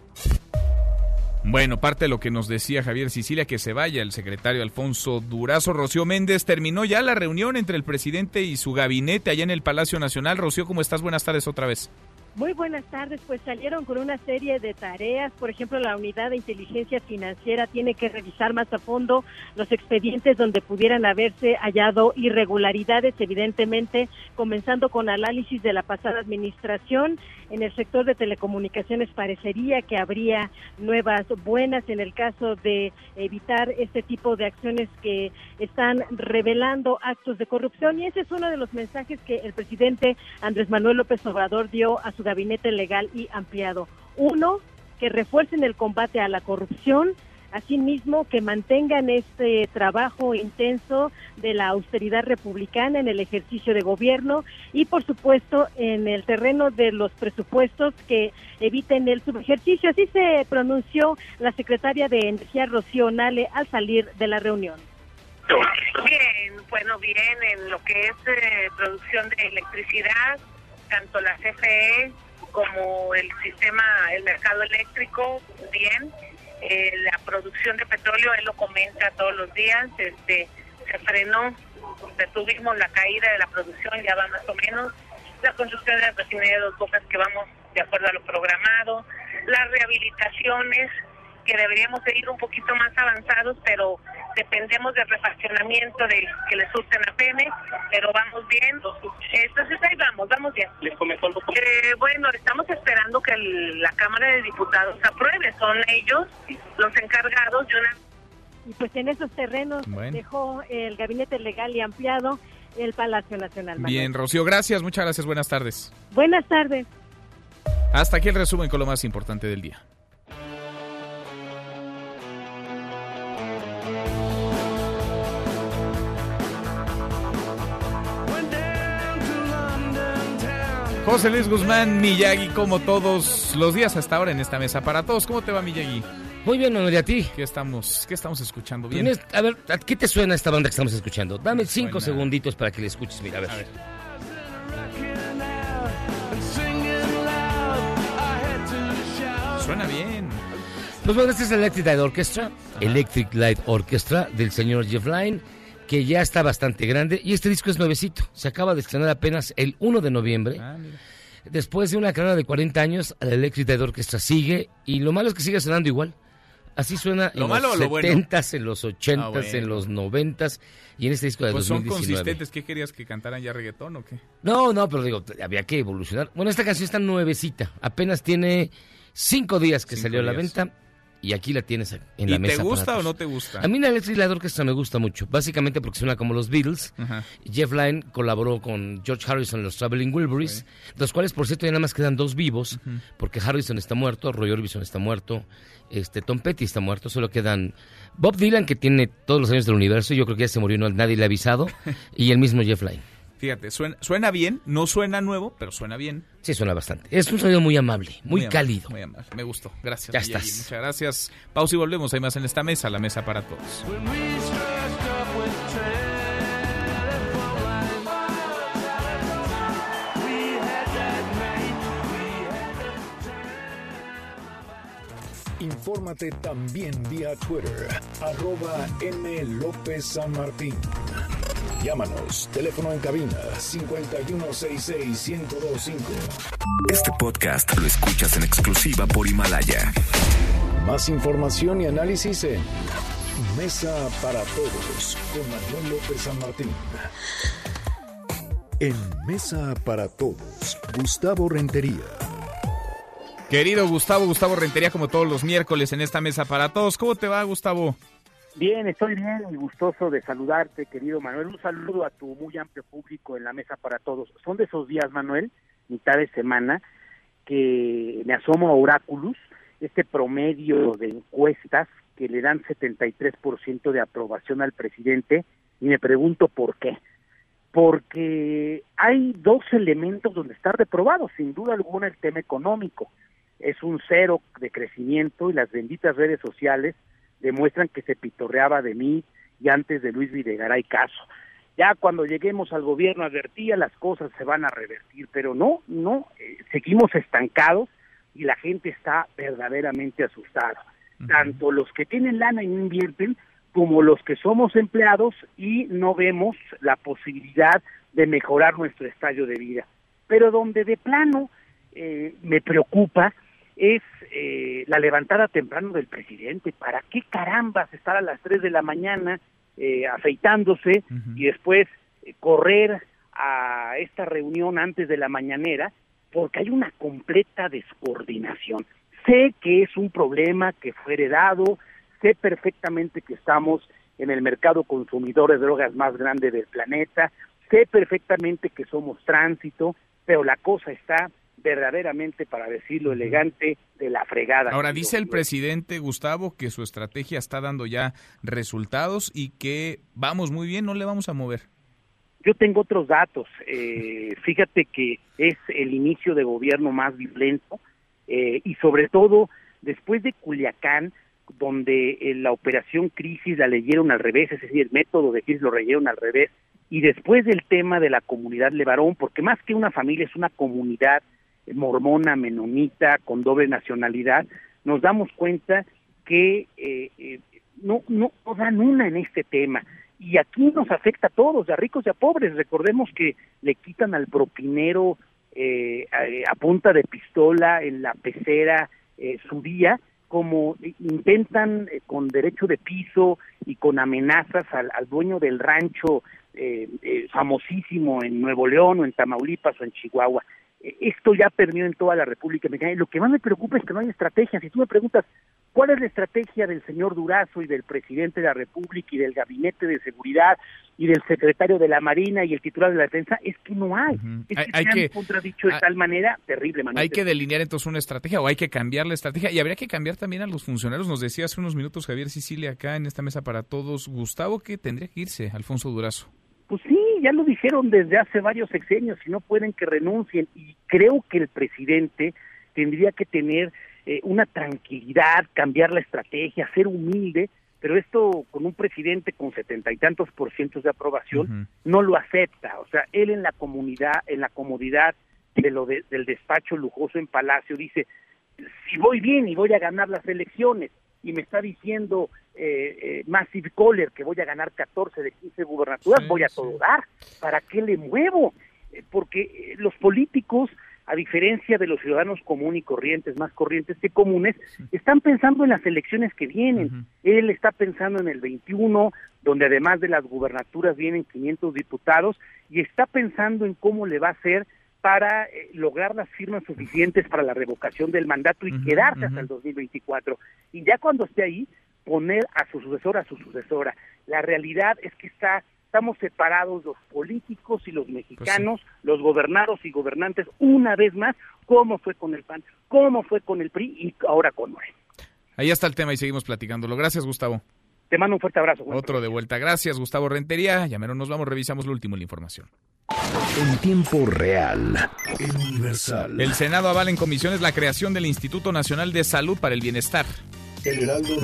Bueno, parte de lo que nos decía Javier Sicilia, que se vaya el secretario Alfonso Durazo. Rocío Méndez, terminó ya la reunión entre el presidente y su gabinete allá en el Palacio Nacional. Rocío, ¿cómo estás? Buenas tardes otra vez. Muy buenas tardes, pues salieron con una serie de tareas, por ejemplo, la unidad de inteligencia financiera tiene que revisar más a fondo los expedientes donde pudieran haberse hallado irregularidades, evidentemente, comenzando con análisis de la pasada administración. En el sector de telecomunicaciones parecería que habría nuevas buenas en el caso de evitar este tipo de acciones que están revelando actos de corrupción y ese es uno de los mensajes que el presidente Andrés Manuel López Obrador dio a su gabinete legal y ampliado. Uno, que refuercen el combate a la corrupción, asimismo que mantengan este trabajo intenso de la austeridad republicana en el ejercicio de gobierno y por supuesto en el terreno de los presupuestos que eviten el subejercicio. Así se pronunció la secretaria de Energía Rocío Nale al salir de la reunión. Bien, bueno, bien en lo que es eh, producción de electricidad, tanto la CFE como el sistema, el mercado eléctrico, bien. Eh, la producción de petróleo, él lo comenta todos los días, este, se frenó, detuvimos la caída de la producción, ya va más o menos. La construcción de la refinería de dos bocas que vamos de acuerdo a lo programado, las rehabilitaciones que deberíamos de ir un poquito más avanzados, pero dependemos del refaccionamiento de que le surten a Pene, pero vamos bien. Entonces ahí vamos, vamos bien. ¿Les comenzó algo? Eh, bueno, estamos esperando que el- la Cámara de Diputados apruebe. Son ellos los encargados de una Y pues en esos terrenos Bueno. dejó el gabinete legal y ampliado el Palacio Nacional. Manuel. Bien, Rocío, gracias, muchas gracias, buenas tardes. Buenas tardes. Hasta aquí el resumen con lo más importante del día. José Luis Guzmán, Miyagi, como todos los días hasta ahora en esta mesa para todos. ¿Cómo te va, Miyagi? Muy bien, Manuel, ¿y a ti? ¿Qué estamos, qué estamos escuchando? Bien. A ver, ¿a ¿qué te suena esta banda que estamos escuchando? Dame cinco suena- segunditos para que la escuches. Mira, a ver. Suena bien. Pues bueno, este es el Electric Light Orchestra, Electric Light Orchestra del señor Jeff Lynne, que ya está bastante grande y este disco es nuevecito. Se acaba de estrenar apenas el 1 de noviembre. Ah, Después de una carrera de 40 años, el Electric Light Orchestra sigue y lo malo es que sigue sonando igual. Así suena ¿Lo en malo o los lo bueno? 70s, en los 80s, Ah, bueno. en los 90s y en este disco de Pues son 2019. consistentes. ¿Qué querías que cantaran ya reggaetón o qué? No, no, pero digo, había que evolucionar. Bueno, esta canción está nuevecita. Apenas tiene cinco días que Cinco salió a la días. venta y aquí la tienes en ¿Y la te mesa. gusta para o no te gusta? A mí la Electric Light Orchestra me gusta mucho, básicamente porque suena como los Beatles. Ajá. Jeff Lynne colaboró con George Harrison en los Traveling Wilburys, los cuales, por cierto, ya nada más quedan dos vivos, porque Harrison está muerto, Roy Orbison está muerto, este Tom Petty está muerto, solo quedan Bob Dylan, que tiene todos los años del universo, yo creo que ya se murió, no, nadie le ha avisado, y el mismo Jeff Lynne. Fíjate, suena, suena bien, no suena nuevo, pero suena bien. Sí, suena bastante. Es un sonido muy amable, muy, amable, cálido. Muy amable, me gustó. Gracias. Ya estás. Muchas gracias. Pausa y volvemos. Hay más en esta mesa, la mesa para todos. Infórmate también vía Twitter, arroba M. López San Martín. Llámanos, teléfono en cabina 5166-1025. Este podcast lo escuchas en exclusiva por Himalaya. Más información y análisis en Mesa para Todos con Manuel López San Martín. En Mesa para Todos, Gustavo Rentería. Querido Gustavo, Gustavo Rentería, como todos los miércoles en esta mesa para todos. ¿Cómo te va, Gustavo? Bien, estoy bien y gustoso de saludarte, querido Manuel. Un saludo a tu muy amplio público en la mesa para todos. Son de esos días, Manuel, mitad de semana, que me asomo a Oráculos, este promedio de encuestas que le dan 73% de aprobación al presidente, y me pregunto por qué. Porque hay dos elementos donde está reprobado, sin duda alguna el tema económico. Es un cero de crecimiento y las benditas redes sociales demuestran que se pitorreaba de mí y antes de Luis Videgaray caso. Ya cuando lleguemos al gobierno advertía las cosas se van a revertir, pero no, no, eh, seguimos estancados y la gente está verdaderamente asustada. Tanto los que tienen lana y no invierten, como los que somos empleados y no vemos la posibilidad de mejorar nuestro estadio de vida. Pero donde de plano eh, me preocupa es eh, la levantada temprano del presidente. ¿Para qué carambas estar a las 3 de la mañana eh, afeitándose y después eh, correr a esta reunión antes de la mañanera? Porque hay una completa descoordinación. Sé que es un problema que fue heredado, sé perfectamente que estamos en el mercado consumidor de drogas más grande del planeta, sé perfectamente que somos tránsito, pero la cosa está verdaderamente, para decirlo elegante, de la fregada. Ahora, dice el presidente Gustavo que su estrategia está dando ya resultados y que vamos muy bien, no le vamos a mover. Yo tengo otros datos. Eh, fíjate que es el inicio de gobierno más violento eh, y sobre todo después de Culiacán, donde eh, la operación crisis la leyeron al revés, es decir, el método de crisis lo leyeron al revés, y después del tema de la comunidad Levarón, porque más que una familia es una comunidad mormona, menonita, con doble nacionalidad, nos damos cuenta que eh, eh, no, no, dan una en este tema. Y aquí nos afecta a todos, a ricos y a pobres. Recordemos que le quitan al propinero eh, a, punta de pistola en la pecera eh, su día, como intentan eh, con derecho de piso y con amenazas al, dueño del rancho famosísimo en Nuevo León o en Tamaulipas o en Chihuahua. Esto ya perdió en toda la República Mexicana y lo que más me preocupa es que no hay estrategia. Si tú me preguntas cuál es la estrategia del señor Durazo y del presidente de la República y del gabinete de seguridad y del secretario de la Marina y el titular de la defensa, es que no hay. Es que hay, se han contradicho de tal manera terrible. Hay que delinear entonces una estrategia o hay que cambiar la estrategia y habría que cambiar también a los funcionarios. Nos decía hace unos minutos Javier Sicilia acá en esta mesa para todos, Gustavo, que tendría que irse Alfonso Durazo. Pues sí, ya lo dijeron desde hace varios sexenios y no pueden que renuncien. Y creo que el presidente tendría que tener eh, una tranquilidad, cambiar la estrategia, ser humilde, pero esto con un presidente con setenta y tantos por ciento de aprobación no lo acepta. O sea, él en la comunidad, en la comodidad de lo del despacho lujoso en Palacio dice, si voy bien y voy a ganar las elecciones, y me está diciendo eh, eh, Massive Kohler que voy a ganar 14 de 15 gubernaturas, voy a todo dar. ¿Para qué le muevo? Eh, porque eh, los políticos, a diferencia de los ciudadanos comunes y corrientes, más corrientes que comunes, están pensando en las elecciones que vienen. Él está pensando en el 21, donde además de las gubernaturas vienen 500 diputados, y está pensando en cómo le va a hacer para eh, lograr las firmas suficientes para la revocación del mandato y quedarse hasta el 2024. Y ya cuando esté ahí, poner a su sucesora, a su sucesora. La realidad es que está estamos separados los políticos y los pues mexicanos, los gobernados y gobernantes, una vez más, como fue con el PAN, como fue con el PRI y ahora con Moreno. Ahí está el tema y seguimos platicándolo. Gracias, Gustavo. Te mando un fuerte abrazo. Otro de vuelta. Gracias, Gustavo Rentería. Ya menos nos vamos, revisamos lo último en la información. En tiempo real. En Universal. El Senado avala en comisiones la creación del Instituto Nacional de Salud para el Bienestar.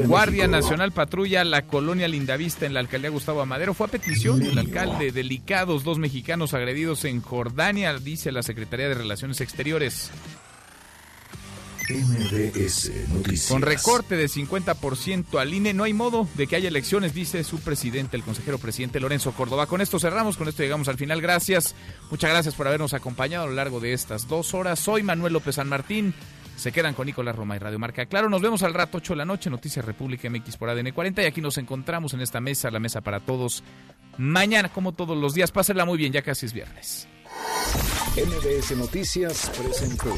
Guardia Nacional patrulla la colonia Lindavista en la alcaldía Gustavo Amadero. Fue a petición del alcalde. Delicados dos mexicanos agredidos en Jordania, dice la Secretaría de Relaciones Exteriores. Noticias. Con recorte de 50% al INE, no hay modo de que haya elecciones, dice su presidente, el consejero presidente Lorenzo Córdoba. Con esto cerramos, con esto llegamos al final. Gracias, muchas gracias por habernos acompañado a lo largo de estas dos horas. Soy Manuel López San Martín. Se quedan con Nicolás Roma y Radio Marca. Claro, nos vemos al rato, 8 de la noche, Noticias República MX por ADN 40. Y aquí nos encontramos en esta mesa, la mesa para todos. Mañana, como todos los días, pásenla muy bien, ya casi es viernes. MBS Noticias presentó